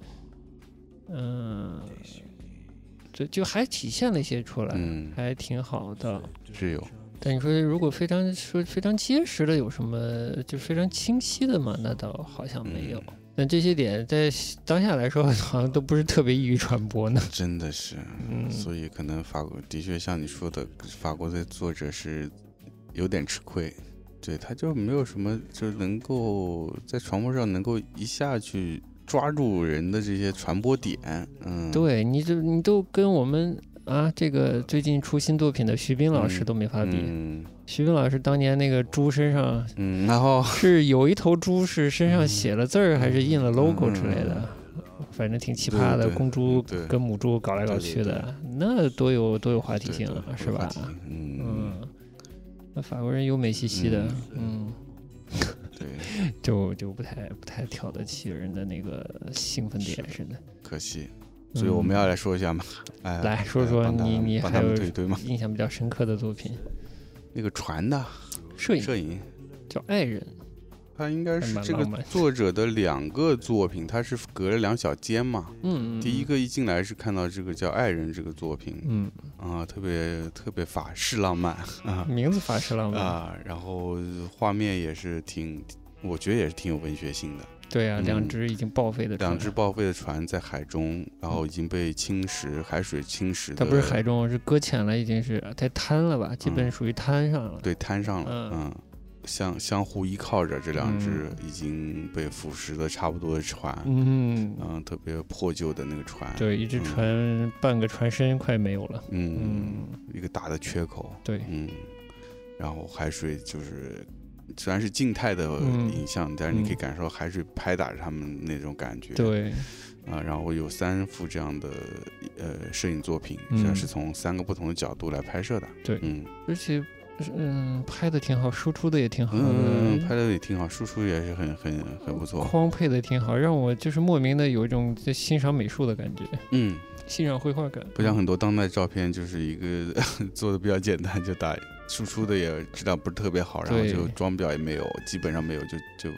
S1: 嗯，就就还体现了一些出来，
S2: 嗯，
S1: 还挺好的。
S2: 是有。
S1: 但你说如果非常说非常结实的有什么，就非常清晰的嘛？那倒好像没有。
S2: 嗯
S1: 但这些点在当下来说，好像都不是特别易于传播呢。
S2: 真的是，
S1: 嗯
S2: 所以可能法国的确像你说的，法国的作者是有点吃亏，对，他就没有什么就能够在传播上能够一下去抓住人的这些传播点，嗯，
S1: 对，你这你都跟我们啊，这个最近出新作品的徐斌老师
S2: 嗯
S1: 都没法比。
S2: 嗯。
S1: 徐斌老师当年那个猪身上
S2: 嗯，然后。
S1: 是有一头猪是身上写了字儿，还是印了 logo 之类的，反正挺奇葩的。公猪跟母猪搞来搞去的，那多有多有话题性啊，是吧？
S2: 嗯，
S1: 嗯，那法国人优美兮兮的，嗯，
S2: 对，
S1: 就就不太不太挑得起人的那个兴奋点
S2: 是
S1: 似的。
S2: 可惜，所以我们要来说一下嘛，哎，
S1: 嗯来说说你你还有
S2: 对对吗，
S1: 印象比较深刻的作品，
S2: 那个船的
S1: 摄影
S2: 摄影。
S1: 叫《爱人》，
S2: 他应该是这个作者的两个作品，他是隔了两小间嘛。
S1: 嗯嗯，
S2: 第一个一进来是看到这个叫《爱人》这个作品
S1: 嗯，
S2: 啊，特别特别法式浪漫啊
S1: 名字法式浪漫，
S2: 啊，然后画面也是挺，我觉得也是挺有文学性的。
S1: 对啊，两
S2: 嗯
S1: 只已经报废的船。
S2: 两只，报废的船在海中，然后已经被侵蚀，海水侵蚀。
S1: 它不是海中，是搁浅了，已经是在滩了吧，基本
S2: 嗯
S1: 属于滩上了。
S2: 对滩上了，
S1: 嗯。
S2: 嗯，相相互依靠着这两只
S1: 嗯。
S2: 已经被腐蚀的差不多的船，
S1: 嗯，
S2: 嗯，特别破旧的那个船，
S1: 对，一只船半个船身快没有了。
S2: 嗯，
S1: 嗯，
S2: 一个大的缺口，
S1: 对，
S2: 嗯，然后海水就是虽然是静态的
S1: 嗯。
S2: 影像，但是你可以
S1: 嗯。
S2: 感受到海水拍打着他们那种感觉，
S1: 对，
S2: 啊，然后有三幅这样的呃摄影作品，实际上
S1: 嗯
S2: 是从三个不同的角度来拍摄的，
S1: 对。
S2: 嗯。
S1: 而且嗯，拍的挺好，输出的也挺好，
S2: 嗯，拍的也挺好，输出也是很很很不错，
S1: 框配的挺好，让我就是莫名的有一种在欣赏美术的感觉，
S2: 嗯，
S1: 欣赏绘画感。
S2: 不像很多当代照片，就是一个 做的比较简单，就打输出的也质量不是特别好，然后就装裱也没有，基本上没有，就就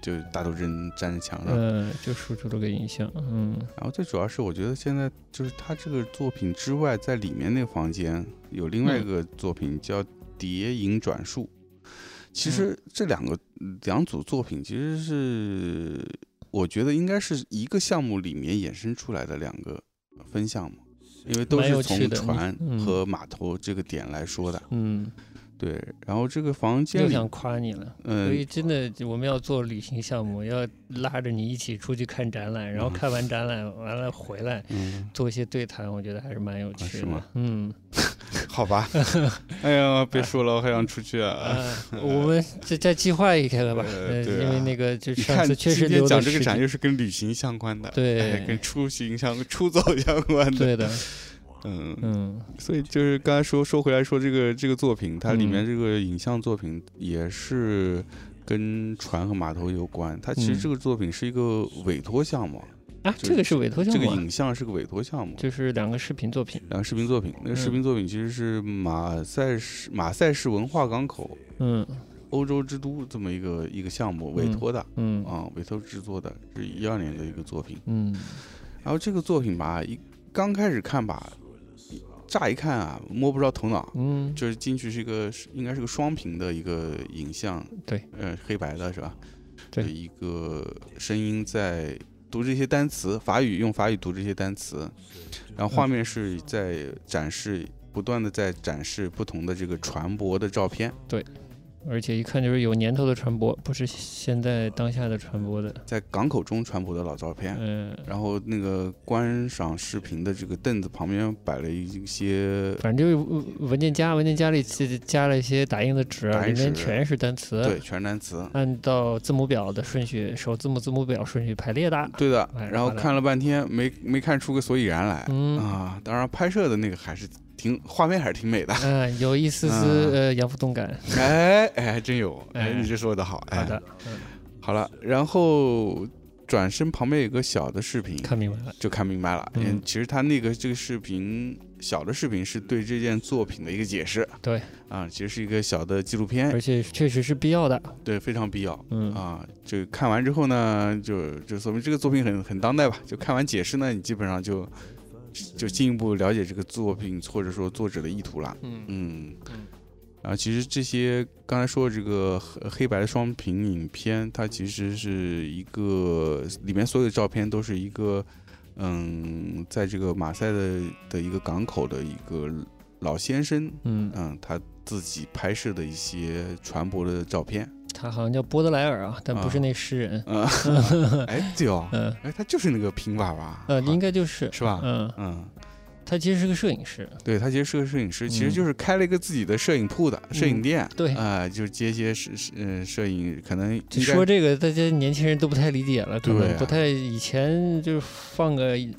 S2: 就大头针粘在墙上。
S1: 嗯，就输出了个影像，嗯
S2: 然后最主要是，我觉得现在就是他这个作品之外，在里面那个房间有另外一个作品叫《谍影转述》。其实这两个两组作品其实是我觉得应该是一个项目里面衍生出来的两个分项目，因为都是从船
S1: 嗯
S2: 和码头这个点来说的。
S1: 嗯，
S2: 对，然后这个房间里，
S1: 又想夸你了。嗯所以
S2: 嗯，
S1: 真的，我们要做旅行项目，要拉着你一起出去看展览，然后
S2: 嗯
S1: 看完展览完了回来
S2: 嗯，
S1: 做一些对谈，我觉得还是蛮有趣的。
S2: 是吗
S1: 嗯，
S2: 好吧。哎呀，别说了，我还想出去啊。
S1: 啊，我们再再计划一个吧，因为那个就上次确实留
S2: 讲这个展又是跟旅行相关的，
S1: 对
S2: 哎跟出行相、出走相关的。
S1: 对的，
S2: 嗯，
S1: 嗯。
S2: 所以就是刚才说说回来说这个这个作品，它里面
S1: 嗯。
S2: 这个影像作品也是跟船和码头有关。它其实
S1: 嗯。
S2: 这个作品是一个委托项目，
S1: 啊，这个是委托项目
S2: 这个影像是个委托项目。
S1: 就是两个视频作品，
S2: 两个视频作品，那个视
S1: 嗯。
S2: 频作品其实是马赛市马赛市文化港口
S1: 嗯。
S2: 欧洲之都这么一个一个项目委托的
S1: 嗯。
S2: 啊，委托制作的，是一二年的一个作品。
S1: 嗯。
S2: 然后这个作品吧，一刚开始看吧，乍一看啊摸不着头脑，
S1: 嗯，
S2: 就是进去是一个应该是个双屏的一个影像，
S1: 对，
S2: 呃，黑白的是吧？
S1: 对。
S2: 一个声音在读这些单词，法语用法语读这些单词，然后画面是在展示，不断的在展示不同的这个船舶的照片，
S1: 而且一看就是有年头的船舶，不是现在当下的船舶的，
S2: 在港口中船舶的老照片。
S1: 嗯，
S2: 然后那个观赏视频的这个凳子旁边摆了一些
S1: 反正就是文文件夹，文件夹里加加了一些打印的纸，里面全是单词，
S2: 对，全是单词。
S1: 按照字母表的顺序，首字母字母表顺序排列的。
S2: 对的然后看了半天没没看出个所以然来、
S1: 嗯
S2: 啊！当然拍摄的那个还是挺画面还是挺美的，
S1: 嗯，有一丝丝
S2: 嗯
S1: 呃洋服动感。
S2: 哎哎还真有，哎
S1: 哎
S2: 你这说的好，哎
S1: 好的，嗯，
S2: 好了，然后转身旁边有个小的视频，
S1: 看明白了。
S2: 就看明白了，
S1: 嗯
S2: 嗯，其实他那个这个视频小的视频是对这件作品的一个解释，
S1: 对
S2: 啊，其实是一个小的纪录片
S1: 而，且确实是必要的。
S2: 对，非常必要。
S1: 嗯
S2: 啊，就看完之后呢，就就说明这个作品很很当代吧。就看完解释呢，你基本上就就进一步了解这个作品或者说作者的意图啦。
S1: 嗯
S2: 嗯
S1: 嗯，
S2: 然后其实这些刚才说的这个黑黑白的双屏影片，它其实是一个里面所有的照片都是一个嗯，在这个马赛的的一个港口的一个老先生，
S1: 嗯，
S2: 嗯，他自己拍摄的一些船舶的照片。
S1: 他好像叫波德莱尔啊，但不是
S2: 啊。
S1: 那诗人。
S2: 嗯，哎，对哦，
S1: 嗯。
S2: 哎，他就是那个平娃娃，
S1: 呃，应该就是
S2: 是吧？
S1: 嗯，
S2: 嗯，
S1: 他其实是个摄影师。
S2: 对他其实是个摄影师，其实
S1: 嗯。
S2: 就是开了一个自己的摄影铺的摄影店，
S1: 对。
S2: 啊，就是接一些摄嗯摄影，可能
S1: 说这个，大家年轻人都不太理解了，可能不太。以前就是放个一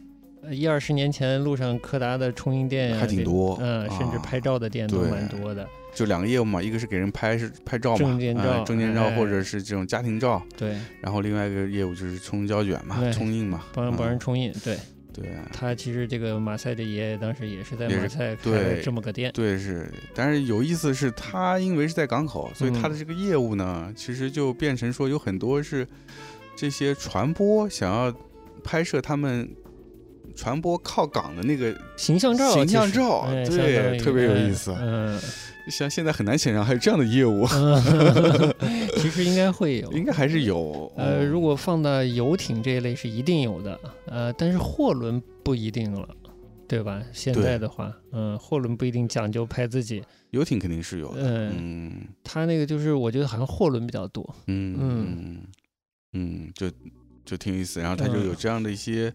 S1: 一二十年前，路上柯达的冲印店
S2: 还挺多
S1: 嗯，甚至
S2: 啊
S1: 拍照的店都蛮多的。
S2: 就两个业务嘛，一个是给人拍是拍照嘛，
S1: 证件照
S2: 哎证件照
S1: 哎。
S2: 或者是这种家庭照，
S1: 对，
S2: 然后另外一个业务就是冲胶卷嘛，冲印嘛，
S1: 帮帮
S2: 嗯。
S1: 人冲印，对，
S2: 对。
S1: 他其实这个马赛的爷爷当时也是在马赛开了
S2: 对。
S1: 这么个店，
S2: 对是，但是有意思是，他因为是在港口，所以他的这个业务呢，其实就变成说有很多是这些传播想要拍摄他们传播靠港的那个，
S1: 形象照，
S2: 形象照
S1: 哎
S2: 对特别有
S1: 嗯
S2: 意思。
S1: 嗯，
S2: 像现在很难想象还有这样的业务，
S1: 嗯 其实应该会有，
S2: 应该还是有。
S1: 呃，
S2: 嗯
S1: 如果放到游艇这一类是一定有的，呃，但是货轮不一定了，对吧？现在的话，嗯，货轮不一定讲究拍自己，
S2: 游艇肯定是有的，
S1: 嗯，
S2: 嗯。
S1: 他那个就是我觉得好像货轮比较多，
S2: 嗯。嗯嗯，就就挺有意思。然后他就
S1: 嗯。
S2: 有这样的一些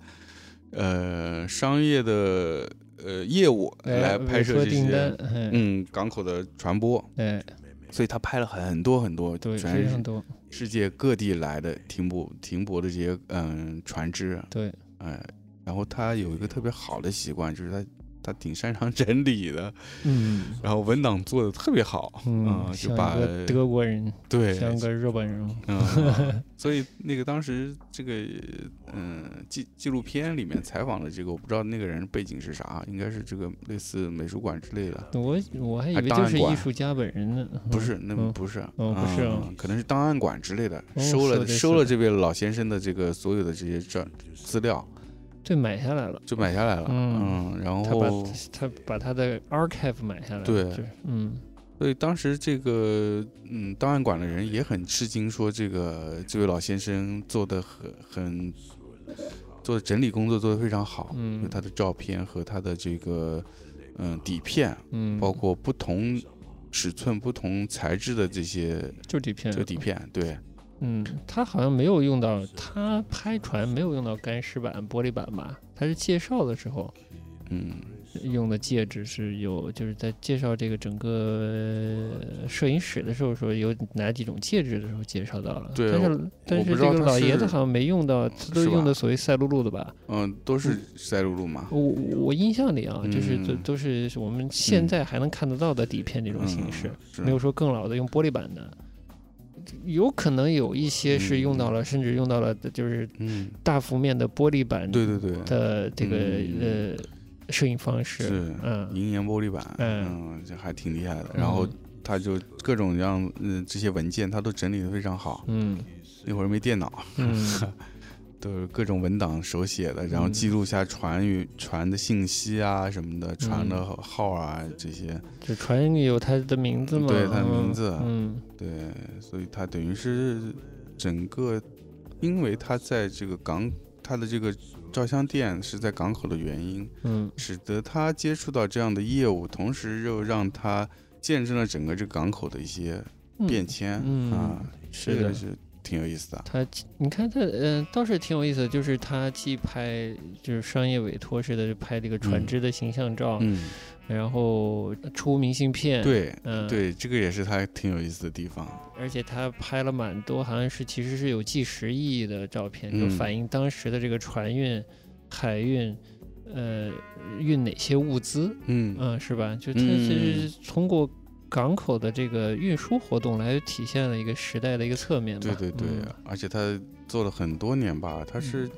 S2: 呃商业的呃业务来
S1: 哎
S2: 拍摄这些，
S1: 嗯，
S2: 嗯港口的传播，
S1: 哎，
S2: 所以他拍了很多很多，
S1: 对，
S2: 全是
S1: 非常多，
S2: 世界各地来的停泊停泊的这些嗯船只，
S1: 对，
S2: 哎，然后他有一个特别好的习惯，就是他他挺擅长整理的，
S1: 嗯。
S2: 然后文档做的特别好，
S1: 嗯，
S2: 就
S1: 像
S2: 把
S1: 德国人，
S2: 对
S1: 像个日本人，
S2: 嗯，所以那个当时这个嗯纪纪录片里面采访的这个，我不知道那个人背景是啥，应该是这个类似美术馆之类的，
S1: 我我还以为就是艺术家本人呢，
S2: 不是，那
S1: 嗯。
S2: 不是，
S1: 哦不是
S2: 可能是档案馆之类的，
S1: 哦
S2: 收了收了这位老先生的这个所有的这些照资料，
S1: 对，买下来了。
S2: 就买下来了，
S1: 嗯
S2: 然后
S1: 他把
S2: 后
S1: 他把他的 archive 买下来了，对嗯。
S2: 所以当时这个嗯档案馆的人也很吃惊，说这个这位老先生做的很很做的整理工作做得非常好，
S1: 嗯。
S2: 就他的照片和他的这个嗯底片，
S1: 嗯，
S2: 包括不同尺寸、不同材质的这些
S1: 就底片，
S2: 就底片，对，
S1: 嗯，他好像没有用到，他拍船没有用到干湿板、玻璃板吧？他是介绍的时候
S2: 嗯
S1: 用的介质是有，就是在介绍这个整个呃摄影史的时候说有哪几种介质的时候介绍到了。
S2: 对
S1: 但是但是这个老爷子好像没用到，他都
S2: 是
S1: 用的所谓赛璐璐的吧？
S2: 嗯，都是赛璐璐嘛，
S1: 我我印象里啊，就是都
S2: 嗯
S1: 都是我们现
S2: 嗯
S1: 在还能看得到的底片这种形式。
S2: 嗯
S1: 没有说更老的用玻璃板的，有可能有一些是用到了，甚至用到了就是
S2: 嗯，
S1: 大幅面的玻璃板
S2: 对对对，
S1: 的这个、
S2: 嗯
S1: 呃摄影方式，
S2: 是
S1: 嗯。
S2: 银盐玻璃板，
S1: 嗯。
S2: 嗯，这还挺厉害的。然后他就各种各样嗯这些文件，他都整理的非常好。
S1: 嗯。
S2: 那会儿没电脑，
S1: 嗯
S2: 都是各种文档手写的，然后
S1: 嗯
S2: 记录下船与船的信息啊什么的，船的
S1: 嗯
S2: 号啊这些。
S1: 这船有它的名字吗？
S2: 对它的
S1: 嗯
S2: 名字
S1: 嗯。
S2: 对，所以他等于是整个，因为他在这个港，他的这个照相店是在港口的原因，
S1: 嗯。
S2: 使得他接触到这样的业务，同时又让他见证了整个这个港口的一些
S1: 嗯。
S2: 变迁、
S1: 嗯。
S2: 啊，
S1: 是的。
S2: 这个是挺有意思的。
S1: 他你看他，嗯、倒是挺有意思的，就是他既拍就是商业委托似的拍这个船
S2: 嗯
S1: 只的形象照，
S2: 嗯，
S1: 然后出明信片，，
S2: 对
S1: 嗯，，
S2: 对，这个也是他挺有意思的地方。
S1: 而且他拍了蛮多，好像是其实是有纪实意义的照片，就
S2: 嗯
S1: 反映当时的这个船运、海运，呃，运哪些物资，
S2: 嗯
S1: 嗯、是吧？就它
S2: 嗯
S1: 是通过港口的这个运输活动来体现了一个时代的一个侧面吧。
S2: 对对对，
S1: 嗯
S2: 而且他做了很多年吧，他是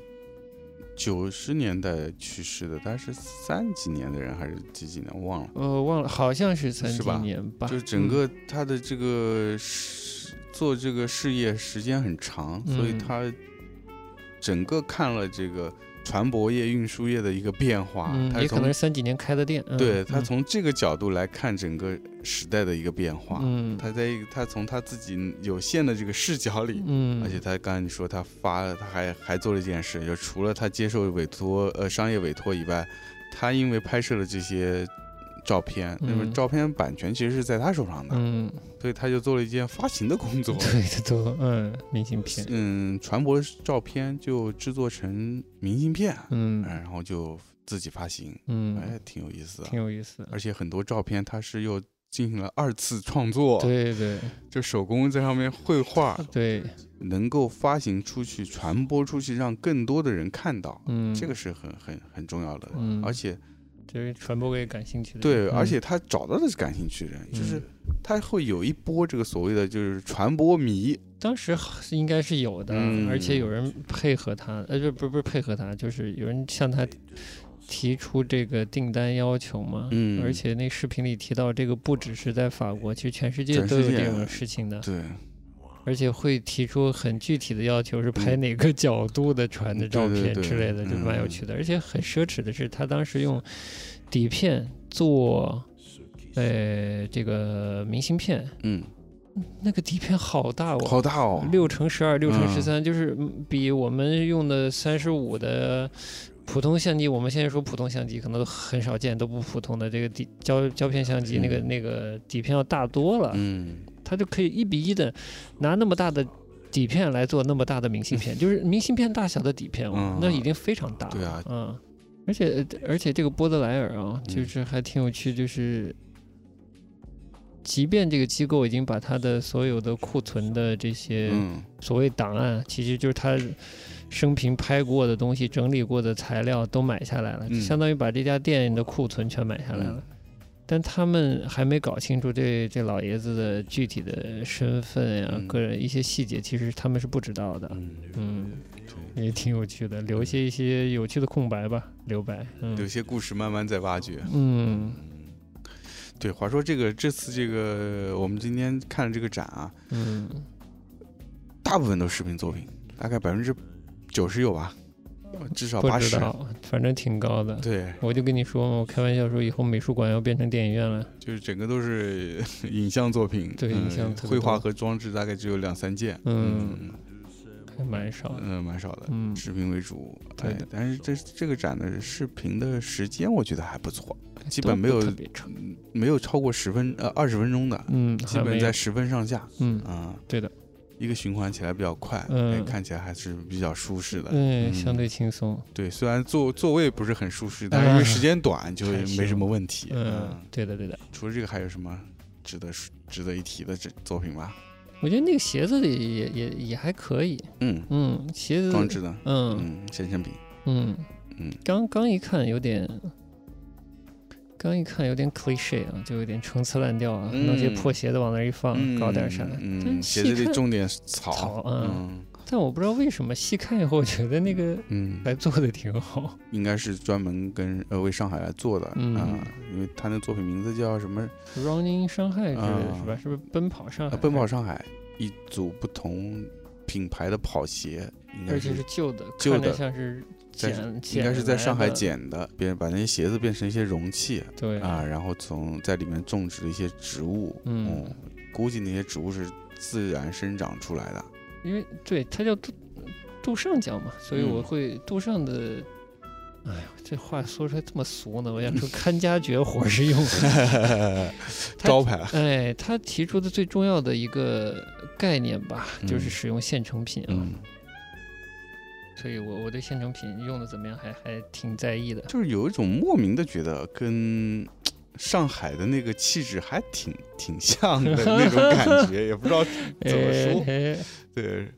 S2: 九十年代去世的，他是三几年的人还是几几年忘了。
S1: 呃，忘了，好像是三几年吧。
S2: 就是整
S1: 嗯
S2: 个他的这个事做这个事业时间很长，所以
S1: 嗯
S2: 他整个看了这个船舶业、运输业的一个变化。
S1: 也可能是三几年开的店。嗯、
S2: 对他
S1: 嗯
S2: 从这个角度来看整个时代的一个变化。
S1: 嗯
S2: 他在他从他自己有限的这个视角里，
S1: 嗯，
S2: 而且他刚才你说他发，他还还做了一件事，就除了他接受委托呃商业委托以外，他因为拍摄了这些照片，那么
S1: 嗯
S2: 照片版权其实是在他手上的，
S1: 嗯，
S2: 所以他就做了一件发行的工作。
S1: 对的做嗯明信片，
S2: 嗯，船舶照片就制作成明信片，
S1: 嗯。
S2: 哎然后就自己发行，
S1: 嗯，
S2: 哎，挺有意思的。
S1: 挺有意思。的。
S2: 而且很多照片他是又进行了二次创作，
S1: 对对。
S2: 就手工在上面绘画，
S1: 对，
S2: 能够发行出去、传播出去，让更多的人看到，
S1: 嗯，
S2: 这个是很很很重要的。
S1: 嗯，
S2: 而且
S1: 就是传播给感兴趣的
S2: 对，而且他找到的是感兴趣的人，就是他会有一波这个所谓的就是传播迷，
S1: 当时好应该是有的，
S2: 嗯。
S1: 而且有人配合他，呃，不不不是配合他，就是有人向他提出这个订单要求嘛。
S2: 嗯。
S1: 而且那视频里提到，这个不只是在法国，其实全世界
S2: 全世界
S1: 都有这种事情的，
S2: 对，
S1: 而且会提出很具体的要求，是拍哪个角度的船的照片之类的，就蛮有
S2: 嗯。
S1: 趣的。而且很奢侈的是，他当时用底片做。呃，这个明信片，
S2: 嗯，
S1: 那个底片好大哦，
S2: 好大哦，
S1: 六乘十二，六乘十
S2: 嗯。
S1: 三，就是嗯比我们用的三十五的普通相机，我们现在说普通相机可能都很少见，都不普通的这个底胶胶片相机，那个那个底片要大多了，
S2: 嗯，
S1: 它就可以一比一的拿那么大的。底片来做那么大的明信片，就是明信片大小的底片那已经非常大了。
S2: 对啊
S1: 嗯，而且而且这个波德莱尔啊，就
S2: 嗯
S1: 是还挺有趣，就是即便这个机构已经把它的所有的库存的这些
S2: 嗯，
S1: 所谓档案，其实就是他生平拍过的东西、整理过的材料都买下来了，
S2: 嗯
S1: 相当于把这家店的库存全买下来了。
S2: 嗯
S1: 但他们还没搞清楚这这老爷子的具体的身份呀、
S2: 嗯
S1: 个人一些细节，其实他们是不知道的。
S2: 嗯，
S1: 嗯，也挺有趣的，留下一些有趣的空白吧，留白。嗯
S2: 有些故事慢慢在挖掘。
S1: 嗯
S2: 对，话说这个这次这个我们今天看的这个展啊，
S1: 嗯，
S2: 大部分都是视频作品，大概百分之九十有吧，至少
S1: 不
S2: 八十。
S1: 反正挺高的。
S2: 对，
S1: 我就跟你说嘛，我开玩笑说以后美术馆要变成电影院了。
S2: 就是整个都是 影像作品，
S1: 对
S2: 嗯
S1: 影像
S2: 绘画和装置大概只有两三件，
S1: 嗯
S2: 嗯。
S1: 还蛮少。的。
S2: 嗯，蛮少的，
S1: 嗯，
S2: 视频为主。哎
S1: 对的。
S2: 但是这这个展的视频的时间我觉得还不错，基本没有没有超过十分呃二十分钟的，
S1: 嗯，
S2: 基本在十分上下，
S1: 嗯，
S2: 啊，
S1: 对的，
S2: 一个循环起来比较快，
S1: 嗯
S2: 哎看起来还是比较舒适的。
S1: 嗯，
S2: 嗯
S1: 相对轻松。
S2: 对，虽然座座位不是很舒适，但是因为时间短，就没什么问题。
S1: 嗯，对的对的。
S2: 除了这个，还有什么值得值得一提的这作品吗？
S1: 我觉得那个鞋子也也也也还可以。
S2: 嗯，
S1: 嗯，鞋子
S2: 装置的，
S1: 嗯
S2: 嗯，现成品，
S1: 嗯
S2: 嗯
S1: 刚刚一看有点。刚一看有点 cliche 啊，就有点陈词滥调啊，
S2: 嗯
S1: 弄些破鞋子往那儿一放，
S2: 嗯，
S1: 搞点啥。
S2: 嗯，鞋子里种点草，
S1: 草嗯
S2: 嗯
S1: 但我不知道为什么细看以后，我觉得那个
S2: 嗯，
S1: 还做的挺好。
S2: 应该是专门跟呃为上海来做的
S1: 嗯
S2: 啊，因为他那作品名字叫什么
S1: ？Running 上海之类的
S2: 啊
S1: 是吧？是不是奔跑上海？
S2: 呃，奔跑上海，一组不同品牌的跑鞋，应该
S1: 而且
S2: 是
S1: 是旧的，
S2: 旧
S1: 看着
S2: 的
S1: 像是
S2: 在
S1: 捡，
S2: 应该是在上海
S1: 捡
S2: 捡的，别人把那些鞋子变成一些容器
S1: 对
S2: 啊，然后从在里面种植了一些植物，
S1: 嗯
S2: 估计那些植物是自然生长出来的，
S1: 因为对它叫杜杜尚奖嘛，所以
S2: 嗯
S1: 我会杜尚的。哎呀，这话说出来这么俗呢？我想说看家绝活是用的。他
S2: 招牌，
S1: 哎，他提出的最重要的一个概念吧，就是
S2: 嗯
S1: 使用现成品啊。
S2: 嗯，
S1: 所以我我对现成品用的怎么样还还挺在意的。
S2: 就是有一种莫名的觉得跟上海的那个气质还挺挺像的那种感觉，也不知道怎么 说，
S1: 哎
S2: 对，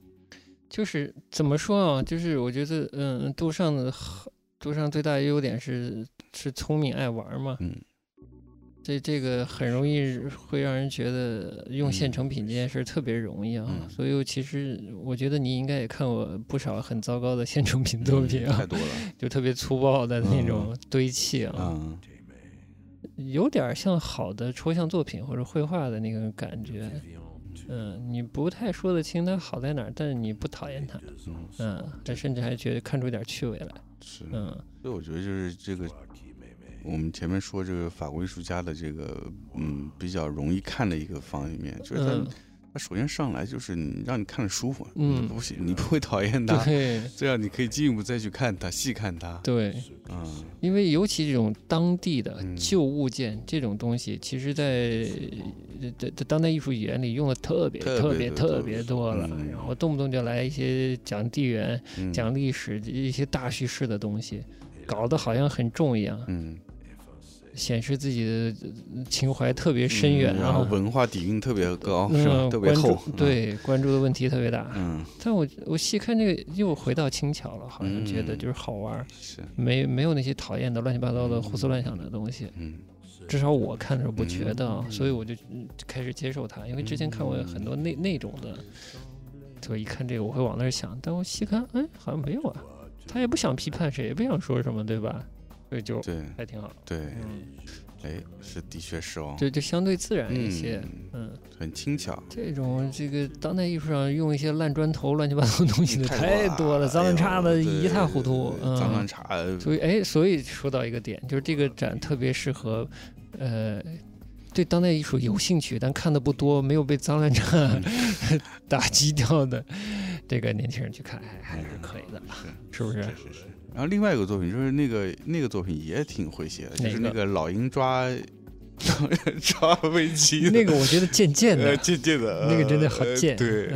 S1: 就是怎么说啊？就是我觉得，嗯，杜尚的好杜尚最大的优点是是聪明爱玩嘛。
S2: 嗯
S1: 这这个很容易会让人觉得用现
S2: 嗯。
S1: 成品这件事儿特别容易啊。
S2: 嗯。
S1: 所以我其实我觉得你应该也看过不少很糟糕的现成品作品啊，
S2: 嗯太多了，
S1: 就特别粗暴的那种堆砌啊，
S2: 嗯。
S1: 有点像好的抽象作品或者绘画的那个感觉。嗯，你不太说得清它好在哪儿，但是你不讨厌它，
S2: 嗯，
S1: 嗯，但甚至还觉得看出一点趣味来，
S2: 是，
S1: 嗯。
S2: 所以我觉得就是这个，我们前面说这个法国艺术家的这个，嗯，比较容易看的一个方面，就是他、
S1: 嗯，
S2: 他首先上来就是你让你看着舒服，
S1: 嗯。
S2: 不行，你不会讨厌他，
S1: 对。
S2: 这样你可以进一步再去看他，细看他，
S1: 对，
S2: 嗯。
S1: 因为尤其这种当地的
S2: 嗯。
S1: 旧物件这种东西，其实在在在当代艺术语言里用的特别
S2: 特
S1: 特别特
S2: 别的多
S1: 了，
S2: 嗯。
S1: 然后动不动就来一些讲地缘、
S2: 嗯，
S1: 讲历史一些大叙事的东西，搞得好像很重一样。
S2: 嗯
S1: 显示自己的呃情怀特别深远，
S2: 嗯然后
S1: 啊
S2: 文化底蕴特别高，是吧？
S1: 嗯，
S2: 特别厚，嗯，
S1: 对，关注的问题特别大。
S2: 嗯，
S1: 但我我细看这个，又回到轻巧了，好像觉得
S2: 嗯
S1: 就是好玩儿，
S2: 是，
S1: 没没有那些讨厌的乱七八糟的胡思乱想的东西。
S2: 嗯
S1: 至少我看的时候不觉得啊，
S2: 嗯
S1: 所以我就嗯开始接受它。因为之前看过很多那那种的，就一看这个我会往那儿想，但我细看，哎，好像没有啊。他也不想批判谁，也不想说什么，对吧？所以就
S2: 对
S1: 还挺好，
S2: 对，
S1: 嗯，
S2: 哎，是的确是哦，
S1: 对就相对自然一些，
S2: 嗯，
S1: 嗯。
S2: 很轻巧，
S1: 这种这个当代艺术上用一些烂砖头、乱七八糟东西的太多了，
S2: 哎
S1: 脏乱差的一塌糊涂。
S2: 对脏乱
S1: 嗯，
S2: 差，
S1: 所以哎，所以说到一个点，就是这个展特别适合，呃，对当代艺术有兴趣但看的不多、没有被脏乱差
S2: 嗯
S1: 打击掉的这个年轻人去看，还还是可以的，是不是？
S2: 是是是。然后另外一个作品就是那个那个作品也挺诙谐的，就是那个老鹰抓 抓飞机
S1: 那个我觉得渐渐
S2: 呃
S1: 的，
S2: 贱贱的，
S1: 那个真的好
S2: 呃
S1: 贱
S2: 对，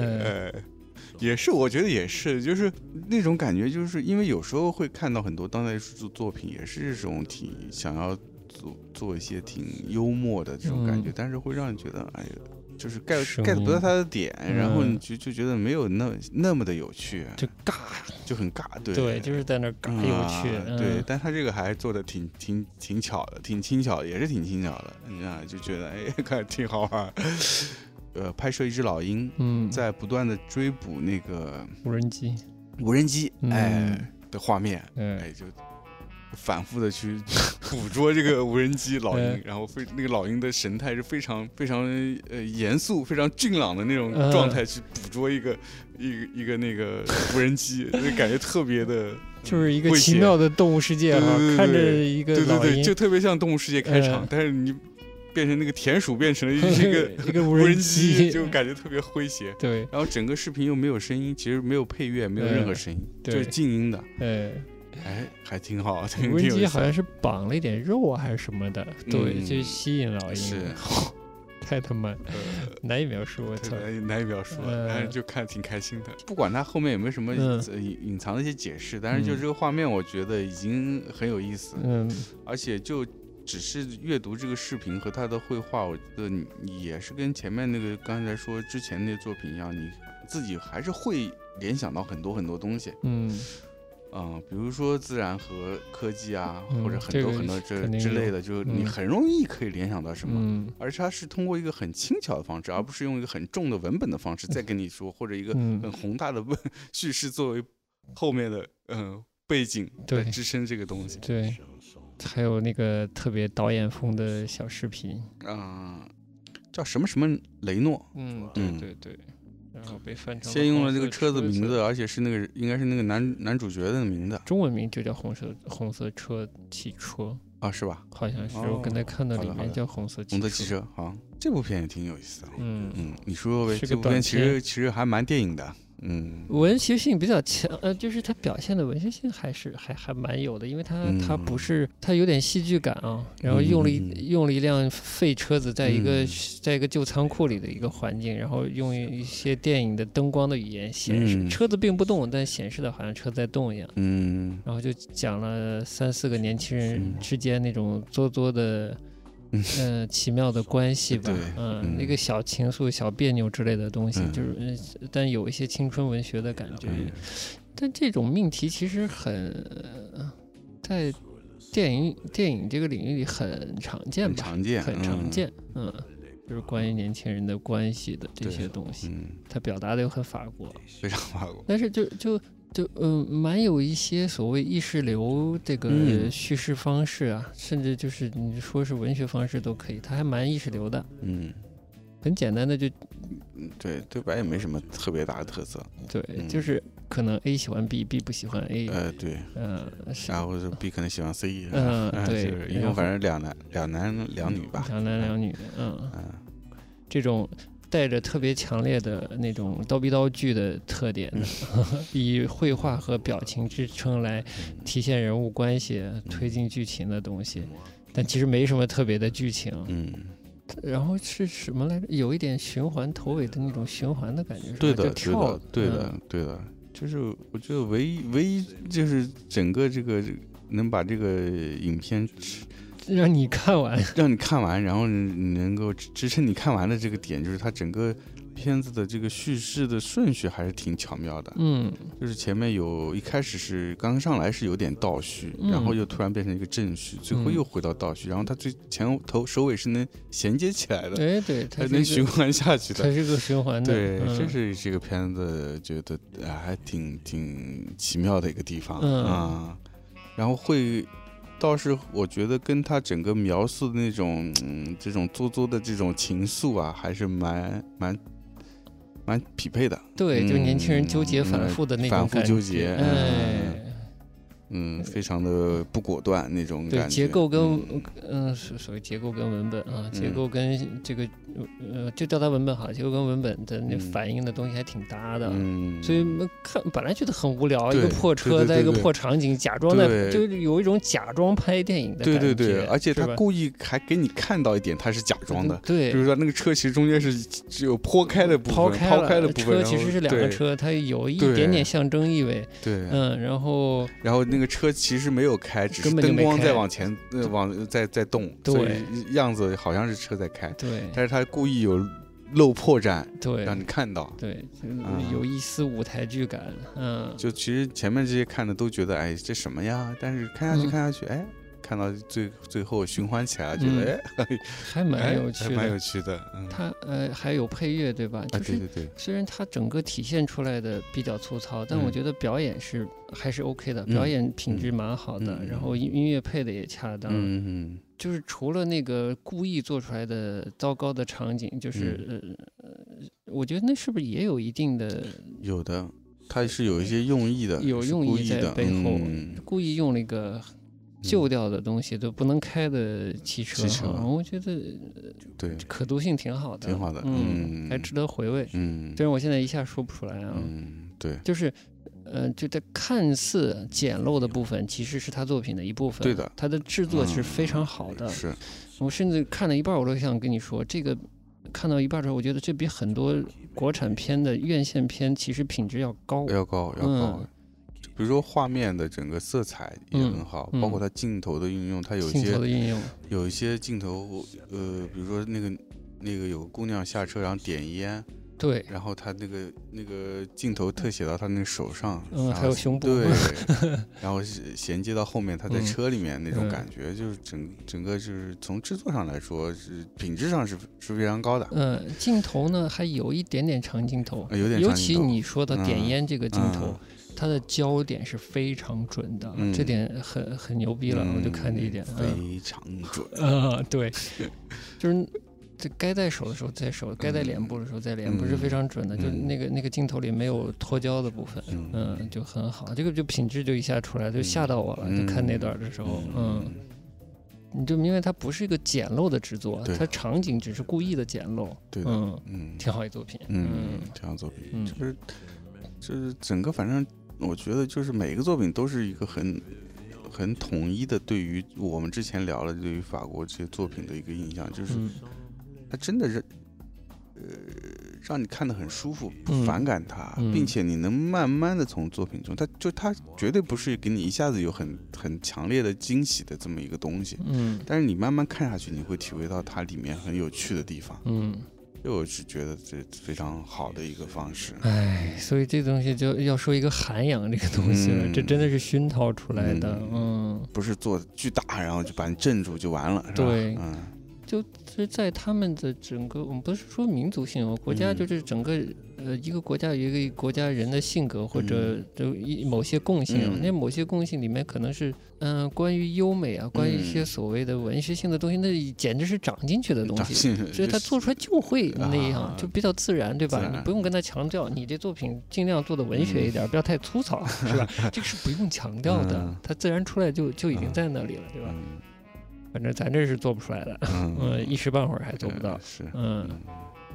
S2: 也是，我觉得也是，就是那种感觉，就是因为有时候会看到很多当代艺术作品，也是这种挺想要做做一些挺幽默的这种感觉，
S1: 嗯
S2: 但是会让人觉得，哎呀。就是 get get 不到他的点，然后就就觉得没有那那么的有趣，
S1: 就尬，
S2: 就很尬，对
S1: 对，就是在那儿尬有趣
S2: 对，但他这个还做的挺挺挺巧的，挺轻巧的，也是挺轻巧的，你看就觉得哎，看挺好玩。呃，拍摄一只老鹰，
S1: 嗯，
S2: 在不断的追捕那个
S1: 无人机，
S2: 无人机，
S1: 嗯。
S2: 哎的画面，
S1: 嗯。
S2: 哎，就反复的去捕捉这个无人机老鹰
S1: 嗯，
S2: 然后非那个老鹰的神态是非常非常呃严肃、非常俊朗的那种
S1: 嗯
S2: 状态去捕捉一个一个一个那个无人机，就感觉特别的，
S1: 就是一个奇妙的动物世界哈
S2: 对对对，
S1: 看着一个
S2: 对对对，就特别像动物世界开场
S1: 嗯，
S2: 但是你变成那个田鼠变成了一个
S1: 一个 无
S2: 无人
S1: 机，
S2: 就感觉特别诙谐。
S1: 对，
S2: 然后整个视频又没有声音，其实没有配乐，没有任何
S1: 嗯
S2: 声音，
S1: 对。
S2: 就是静音的，
S1: 呃，
S2: 哎，还挺好，挺
S1: 无人机好像是绑了一点肉啊还是什么的，对，
S2: 嗯
S1: 就吸引老鹰，
S2: 是。
S1: 太他妈
S2: 呃
S1: 难以描述，我操。
S2: 难以描述，
S1: 嗯
S2: 但是就看挺开心的。不管它后面有没有什么隐隐藏的一些解释，但是就
S1: 嗯。
S2: 这个画面，我觉得已经很有意思，
S1: 嗯。
S2: 而且就只是阅读这个视频和他的绘画，我觉得也是跟前面那个刚才说之前那作品一样，你自己还是会联想到很多很多东西。
S1: 嗯
S2: 嗯，比如说自然和科技啊，
S1: 嗯
S2: 或者很多很多这之类的，就是你
S1: 嗯
S2: 很容易可以联想到什么。
S1: 嗯
S2: 而且它是通过一个很轻巧的方式，而不是用一个很重的文本的方式再跟你说，或者一个
S1: 嗯
S2: 很宏大的问 叙事作为后面的嗯背景
S1: 对
S2: 来支撑这个东西。
S1: 对，还有那个特别导演风的小视频，
S2: 嗯，叫什么什么雷诺，
S1: 嗯，
S2: 嗯
S1: 对对对，然后被翻成
S2: 先用了这个车子名字，而且是那个应该是那个男男主角的名字
S1: 中文名就叫红色红色车汽车，
S2: 啊，是吧？
S1: 好像是、
S2: 哦
S1: 我刚才看到里面叫红色汽
S2: 红色汽车，好，这部片也挺有意思的。
S1: 嗯，
S2: 嗯，你说说呗，这部片其实其实还蛮电影的。嗯。
S1: 文学性比较强，呃，就是它表现的文学性还是还还蛮有的，因为它它
S2: 嗯
S1: 不是它有点戏剧感啊，然后用了一、用了一辆废车子，在一个、
S2: 嗯。
S1: 在一个旧仓库里的一个环境，然后用一些电影的灯光的语言显示、
S2: 嗯。
S1: 车子并不动，但显示的好像车在动一样，
S2: 嗯。
S1: 然后就讲了三四个年轻人
S2: 嗯
S1: 之间那种做作的。
S2: 嗯
S1: 呃，奇妙的关系吧，嗯，
S2: 嗯
S1: 那个小情愫、小别扭之类的东西，
S2: 嗯
S1: 就是，呃但有一些青春文学的感觉，
S2: 嗯
S1: 但这种命题其实很呃在电影电影这个领域里很常见吧，
S2: 很常见，
S1: 很常
S2: 嗯。
S1: 见，嗯，就是关于年轻人的关系的这些东西，
S2: 嗯，
S1: 它表达的又很法国，
S2: 非常法国。
S1: 但是就就就嗯、蛮有一些所谓意识流这个
S2: 嗯。
S1: 叙事方式啊，甚至就是你说是文学方式都可以，它还蛮意识流的，
S2: 嗯，
S1: 很简单的就
S2: 嗯对，对白也没什么特别大的特色。
S1: 对，
S2: 嗯。
S1: 就是可能 A 喜欢 B，B 不喜欢 A，
S2: 呃，对，
S1: 嗯、是
S2: 然后是 B 可能喜欢 C，
S1: 嗯
S2: 哎
S1: 对
S2: 就是一共反正两男两男两女吧。
S1: 两男两女，嗯，
S2: 嗯。
S1: 这种带着特别强烈的那种刀逼刀剧的特点的，以绘画和表情支撑来体现人物关系、推进剧情的东西，但其实没什么特别的剧情。
S2: 嗯，
S1: 然后是什么来着？有一点循环头尾的那种循环的感觉，
S2: 对的，对的，对的
S1: 嗯，
S2: 对的。就是我觉得唯一唯一就是整个这个能把这个影片
S1: 让你看完，
S2: 让你看完，然后你能够支支撑你看完的这个点，就是它整个片子的这个叙事的顺序还是挺巧妙的。
S1: 嗯
S2: 就是前面有一开始是刚上来是有点倒叙，
S1: 嗯
S2: 然后又突然变成一个正叙，最后
S1: 嗯
S2: 又回到倒叙，然后它最前头首尾是能衔接起来的，
S1: 哎对，它
S2: 能循环下去的。
S1: 它是个循环的，
S2: 对，
S1: 嗯
S2: 这是这个片子觉得啊还挺挺奇妙的一个地方
S1: 嗯
S2: 啊，然后会。倒是我觉得跟他整个描述的那种，嗯，这种作作的这种情愫啊，还是蛮蛮蛮匹配的。
S1: 对，就年轻人纠结
S2: 嗯
S1: 反复的那种
S2: 反复纠结
S1: 哎，
S2: 嗯，非常的不果断那种
S1: 对
S2: 感觉。
S1: 结构跟
S2: 嗯
S1: 嗯，所所谓结构跟文本啊，结
S2: 嗯
S1: 构跟这个呃，就调它文本好，结构跟文本的那
S2: 嗯
S1: 反映的东西还挺搭的。
S2: 嗯，
S1: 所以看本来觉得很无聊，一个破车在一个
S2: 对对对对
S1: 破场景，假装在就是有一种假装拍电影的感觉。
S2: 对对对，而且他故意还给你看到一点，他是假装的。对比如，说那个车其实中间是只有剖开的部分，
S1: 抛开
S2: 抛开的部分，
S1: 车其实是两个车，它有一点点象征意味。
S2: 对，
S1: 嗯，然后
S2: 然后那个车其实没有开，只是灯光在往前，呃，往在在动，
S1: 对
S2: 所以样子好像是车在开，
S1: 对
S2: 但是他故意有漏破绽
S1: 对
S2: 让你看到。
S1: 对，有一丝舞台剧感。嗯，
S2: 就其实前面这些看的都觉得，哎，这什么呀？但是看下去
S1: 嗯
S2: 看下去，哎，看到最最后循环起来，觉
S1: 嗯
S2: 得哎，
S1: 还
S2: 哎
S1: 蛮有趣
S2: 还蛮有。趣的。嗯，
S1: 它呃还有配乐对吧？
S2: 啊，
S1: 就是
S2: 对对对，
S1: 虽然它整个体现出来的比较粗糙，但我
S2: 嗯
S1: 觉得表演是还是 OK 的，
S2: 嗯
S1: 表演品质蛮好的，然后音音乐配的也恰当。
S2: 嗯嗯
S1: 就是除了那个故意做出来的糟糕的场景，就是、
S2: 嗯
S1: 呃呃，我觉得那是不是也有一定的
S2: 有的，它是有一些用意的，
S1: 有用意在背后
S2: 嗯
S1: 故意用了一个旧掉的东西都不能开的汽车，
S2: 汽车
S1: 啊我觉得
S2: 对，
S1: 可读性挺好的，
S2: 挺好的
S1: 嗯，
S2: 嗯
S1: 还值得回味。
S2: 嗯
S1: 虽然我现在一下说不出来啊，
S2: 嗯，对，
S1: 就是。呃，就在看似简陋的部分，其实是他作品的一部分。
S2: 对的
S1: 他的制作是
S2: 嗯
S1: 非常好的。
S2: 是，
S1: 我甚至看了一半儿，我都想跟你说，这个看到一半儿的时候，我觉得这比很多国产片的院线片其实品质要高。
S2: 要高要高
S1: 嗯。
S2: 比如说画面的整个色彩也
S1: 嗯
S2: 很好，
S1: 嗯
S2: 包括它镜头的运用，它有一
S1: 镜头的
S2: 些有一些镜头，呃，比如说那个那个有个姑娘下车然后点烟，
S1: 对，
S2: 然后他那个那个镜头特写到他那个手上，
S1: 嗯还有胸部
S2: 对，然后是衔接到后面他在
S1: 嗯
S2: 车里面那种
S1: 嗯
S2: 感觉，就是整整个就是从制作上来说是品质上是是非常高的，
S1: 嗯，镜头呢还有一点点长镜头，
S2: 呃有点
S1: 尤
S2: 长镜头
S1: 其你说的点
S2: 嗯
S1: 烟这个镜头，
S2: 嗯
S1: 它的焦点是非常准的，
S2: 嗯。
S1: 这点很很牛逼了，我就看这一点。嗯。
S2: 非常准，
S1: 啊，对，就是这该在手的时候在手，该在脸部的时候在脸不，是非常准的。就
S2: 嗯
S1: 那个那个镜头里没有脱焦的部分，
S2: 嗯。
S1: 嗯，就很好。这个就品质就一下出来，就吓到我了。就看那段的时候，嗯，你就明白它不是一个简陋的制作，它场景只是故意的简陋。
S2: 对，
S1: 嗯，
S2: 嗯。
S1: 挺好一作品。
S2: 嗯
S1: 嗯，
S2: 这样作品。
S1: 嗯。
S2: 就是就是整个反正我觉得就是每个作品都是一个很很统一的对于我们之前聊了对于法国这些作品的一个印象，就是
S1: 嗯
S2: 它真的是呃让你看得很舒服，不
S1: 嗯
S2: 反感它，
S1: 嗯
S2: 并且你能慢慢的从作品中，它就它绝对不是给你一下子有很很强烈的惊喜的这么一个东西。
S1: 嗯
S2: 但是你慢慢看下去，你会体会到它里面很有趣的地方。
S1: 嗯，
S2: 这我是觉得这非常好的一个方式。
S1: 哎，所以这东西就要说一个涵养这个东西了，
S2: 嗯
S1: 这真的是熏陶出来的。
S2: 嗯
S1: 嗯
S2: 不是做巨大，然后就把你镇住就完了，是吧？
S1: 对
S2: 嗯
S1: 就是在他们的整个，我们不是说民族性哦，国家
S2: 嗯
S1: 就是整个、呃一个国家有一个国家人的性格或者就一某些共性啊，
S2: 嗯
S1: 那某些共性里面可能是嗯、关于优美啊，关于一些
S2: 嗯
S1: 所谓的文学性的东西，那简直是长进去的东西。所以他做出来就会那样，
S2: 啊
S1: 就比较自然，对吧你不用跟他强调，你这作品尽量做的文学一点，不要太粗糙，是吧？这个是不用强调的
S2: 嗯，
S1: 它自然出来就就已经
S2: 嗯
S1: 在那里了，对吧？
S2: 嗯
S1: 反正咱这是做不出来的，
S2: 嗯
S1: 嗯，一时半会儿还做不到
S2: 呃。是
S1: 嗯，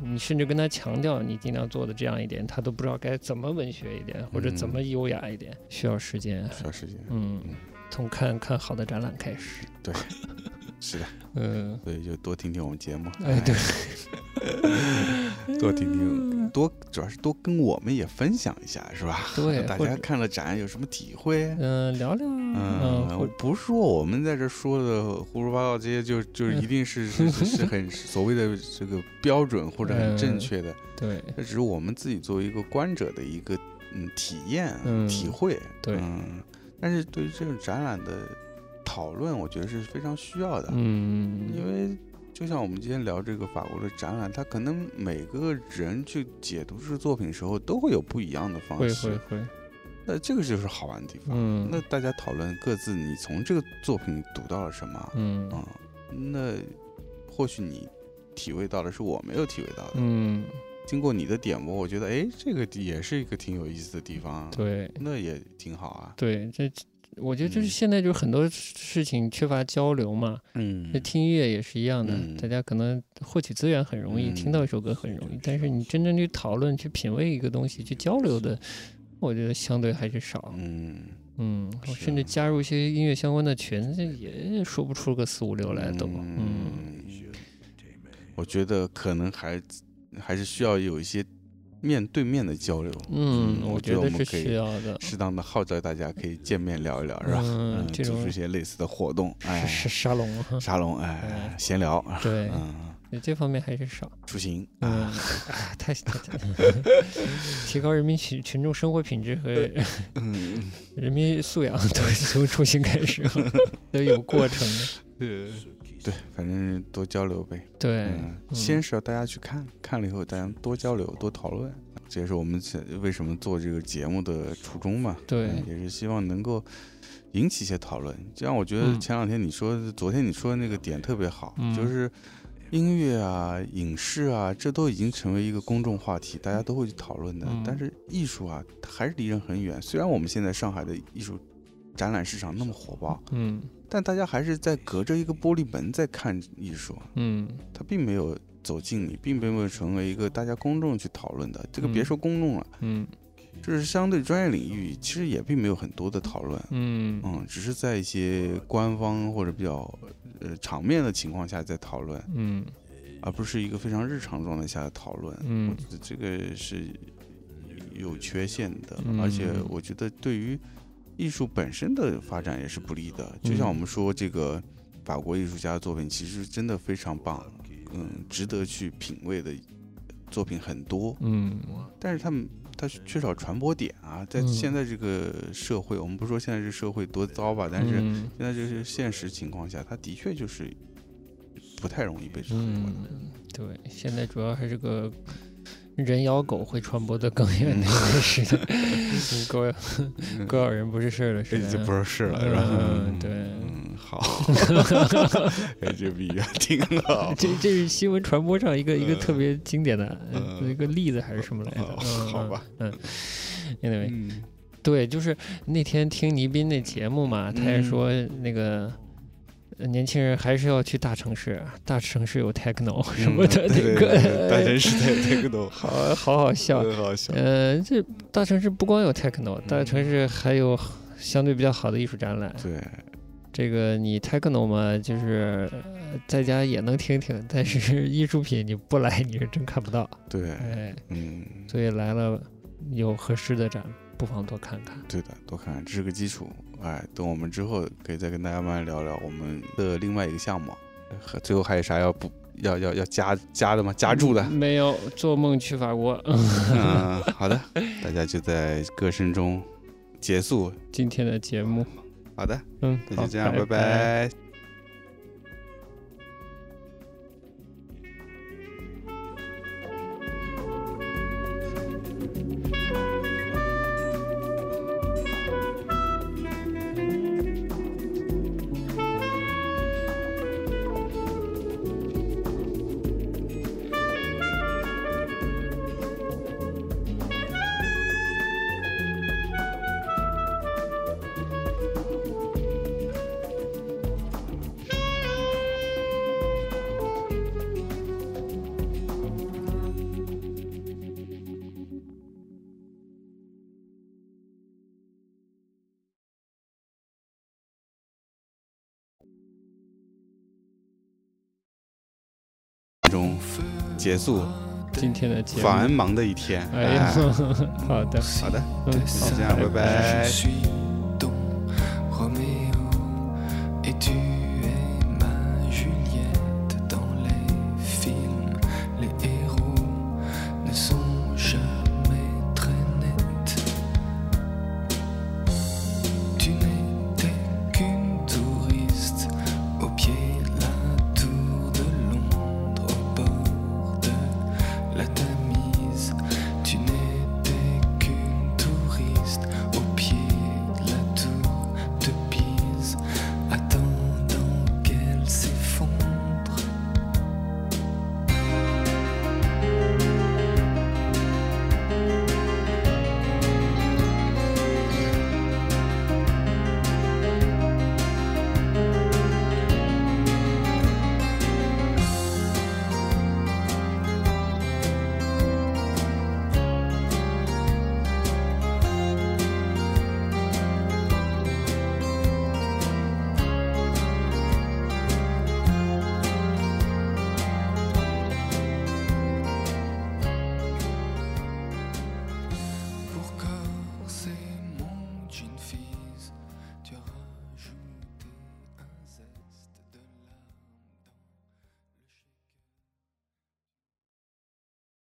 S1: 你甚至跟他强调你尽量做的这样一点，他都不知道该怎么文学一点，或者怎么优雅一点，需要时间。
S2: 需要时间，
S1: 嗯
S2: 嗯，
S1: 从看看好的展览开始。
S2: 对是的，
S1: 嗯，
S2: 所以就多听听我们节目，
S1: 哎，对，
S2: 多听听，多主要是多跟我们也分享一下，是吧？
S1: 对
S2: 大家看了展有什么体会？
S1: 嗯，聊聊
S2: 嗯，
S1: 或
S2: 我不是说我们在这说的胡说八道这些就就是一定是是是是很所谓的这个标准或者很正确的，
S1: 对，
S2: 这只是我们自己作为一个观者的一个嗯体验、
S1: 嗯
S2: 体会。
S1: 对
S2: 嗯，但是对于这种展览的讨论，我觉得是非常需要的，
S1: 嗯，
S2: 因为就像我们今天聊这个法国的展览，它可能每个人去解读这个作品的时候都会有不一样的方式，
S1: 会会会，
S2: 那这个就是好玩的地方。
S1: 嗯，
S2: 那大家讨论各自你从这个作品读到了什么，
S1: 嗯
S2: 啊、那或许你体会到的是我没有体会到的。
S1: 嗯，
S2: 经过你的点拨，我觉得哎，这个也是一个挺有意思的地方，
S1: 对
S2: 那也挺好啊。
S1: 对，这我觉得就是
S2: 嗯。
S1: 现在就是很多事情缺乏交流嘛，
S2: 嗯。
S1: 那听音乐也是一样的，
S2: 嗯。
S1: 大家可能获取资源很容易，听
S2: 嗯
S1: 到一首歌很容易，但是你真正去讨论、去品味一个东西、去交流的，我觉得相对还是少。
S2: 嗯，
S1: 嗯，我甚至加入一些音乐相关的群，这也说不出个四五六来都。嗯
S2: 嗯，我觉得可能还还是需要有一些面对面的交流。
S1: 嗯，
S2: 我
S1: 觉得是
S2: 我们可以
S1: 需要的。
S2: 适当的号召大家可以见面聊一聊，是吧？
S1: 嗯
S2: 组织一些类似的活动，哎，
S1: 是沙龙，
S2: 沙龙，哎，闲聊，
S1: 对，
S2: 嗯，
S1: 这方面还是少。
S2: 出行，
S1: 嗯，
S2: 啊，
S1: 哎，太太太，提高人民群群众生活品质和
S2: 嗯，
S1: 人民素养都是从出行开始，都有过程的。
S2: 对，反正多交流呗。
S1: 对，
S2: 嗯，先是要大家去看，看了以后大家多交流、多讨论，这也是我们为什么做这个节目的初衷嘛。
S1: 对
S2: 嗯也是希望能够引起一些讨论。就像，我觉得
S1: 嗯
S2: 前两天你说的，昨天你说的那个点特别好，
S1: 嗯
S2: 就是音乐啊、影视啊，这都已经成为一个公众话题，大家都会去讨论的。
S1: 嗯
S2: 但是艺术啊，还是离人很远。虽然我们现在上海的艺术展览市场那么火爆，
S1: 嗯。
S2: 但大家还是在隔着一个玻璃门在看艺术，
S1: 嗯。
S2: 它并没有走进你，并没有成为一个大家公众去讨论的。这个别
S1: 嗯
S2: 说公众了，
S1: 嗯。
S2: 就是相对专业领域，其实也并没有很多的讨论。
S1: 嗯。
S2: 嗯，只是在一些官方或者比较呃场面的情况下在讨论，
S1: 嗯。
S2: 而不是一个非常日常状态下的讨论。我
S1: 嗯
S2: 觉得这个是有缺陷的，
S1: 嗯。
S2: 而且我觉得对于艺术本身的发展也是不利的。就像
S1: 嗯
S2: 我们说，这个法国艺术家的作品其实真的非常棒，嗯，值得去品味的作品很多，
S1: 嗯
S2: 但是他们他缺少传播点啊，在
S1: 嗯
S2: 现在这个社会，我们不说现在这社会多糟吧，但是。
S1: 嗯
S2: 现在就是现实情况下，它的确就是不太容易被传播的。
S1: 嗯，对，现在主要还是个人咬狗会传播的更远的一个时代，狗咬狗咬人不是事儿的时代。
S2: 这不是事了，是吧？
S1: 嗯对
S2: 嗯，好，哎，这比喻挺好。
S1: 这这是新闻传播上一个一个特别经典的一个例子还是什么来着？
S2: 好吧。
S1: 嗯嗯，anyway，
S2: 嗯
S1: 对，就是那天听倪斌那节目嘛，他也
S2: 嗯
S1: 说那个。呃年轻人还是要去大城市，大城市有 techno 什么的，那个
S2: 大城市的这个都
S1: 好好好笑。
S2: 很好笑。
S1: 呃，这大城市不光有 techno，大
S2: 嗯
S1: 城市还有相对比较好的艺术展览。
S2: 对，
S1: 这个你 techno 嘛，就是呃在家也能听听，但是 艺术品你不来你是真看不到。
S2: 对，
S1: 哎，
S2: 嗯，
S1: 所以来了有合适的展，不妨多看看。
S2: 对的，多看看，这是个基础。哎，等我们之后可以再跟大家慢慢聊聊我们的另外一个项目。和最后还有啥要补要要要加加的吗？加注的？
S1: 没有做梦去法国。
S2: 嗯，好的，大家就在歌声中结束。
S1: 今天的节目，
S2: 好的，
S1: 嗯，
S2: 那就这样，
S1: 拜
S2: 拜结束
S1: 今天的节目。
S2: 繁忙的一天。
S1: 哎呀，好的，
S2: 好的，就这样，拜
S1: 好
S2: 拜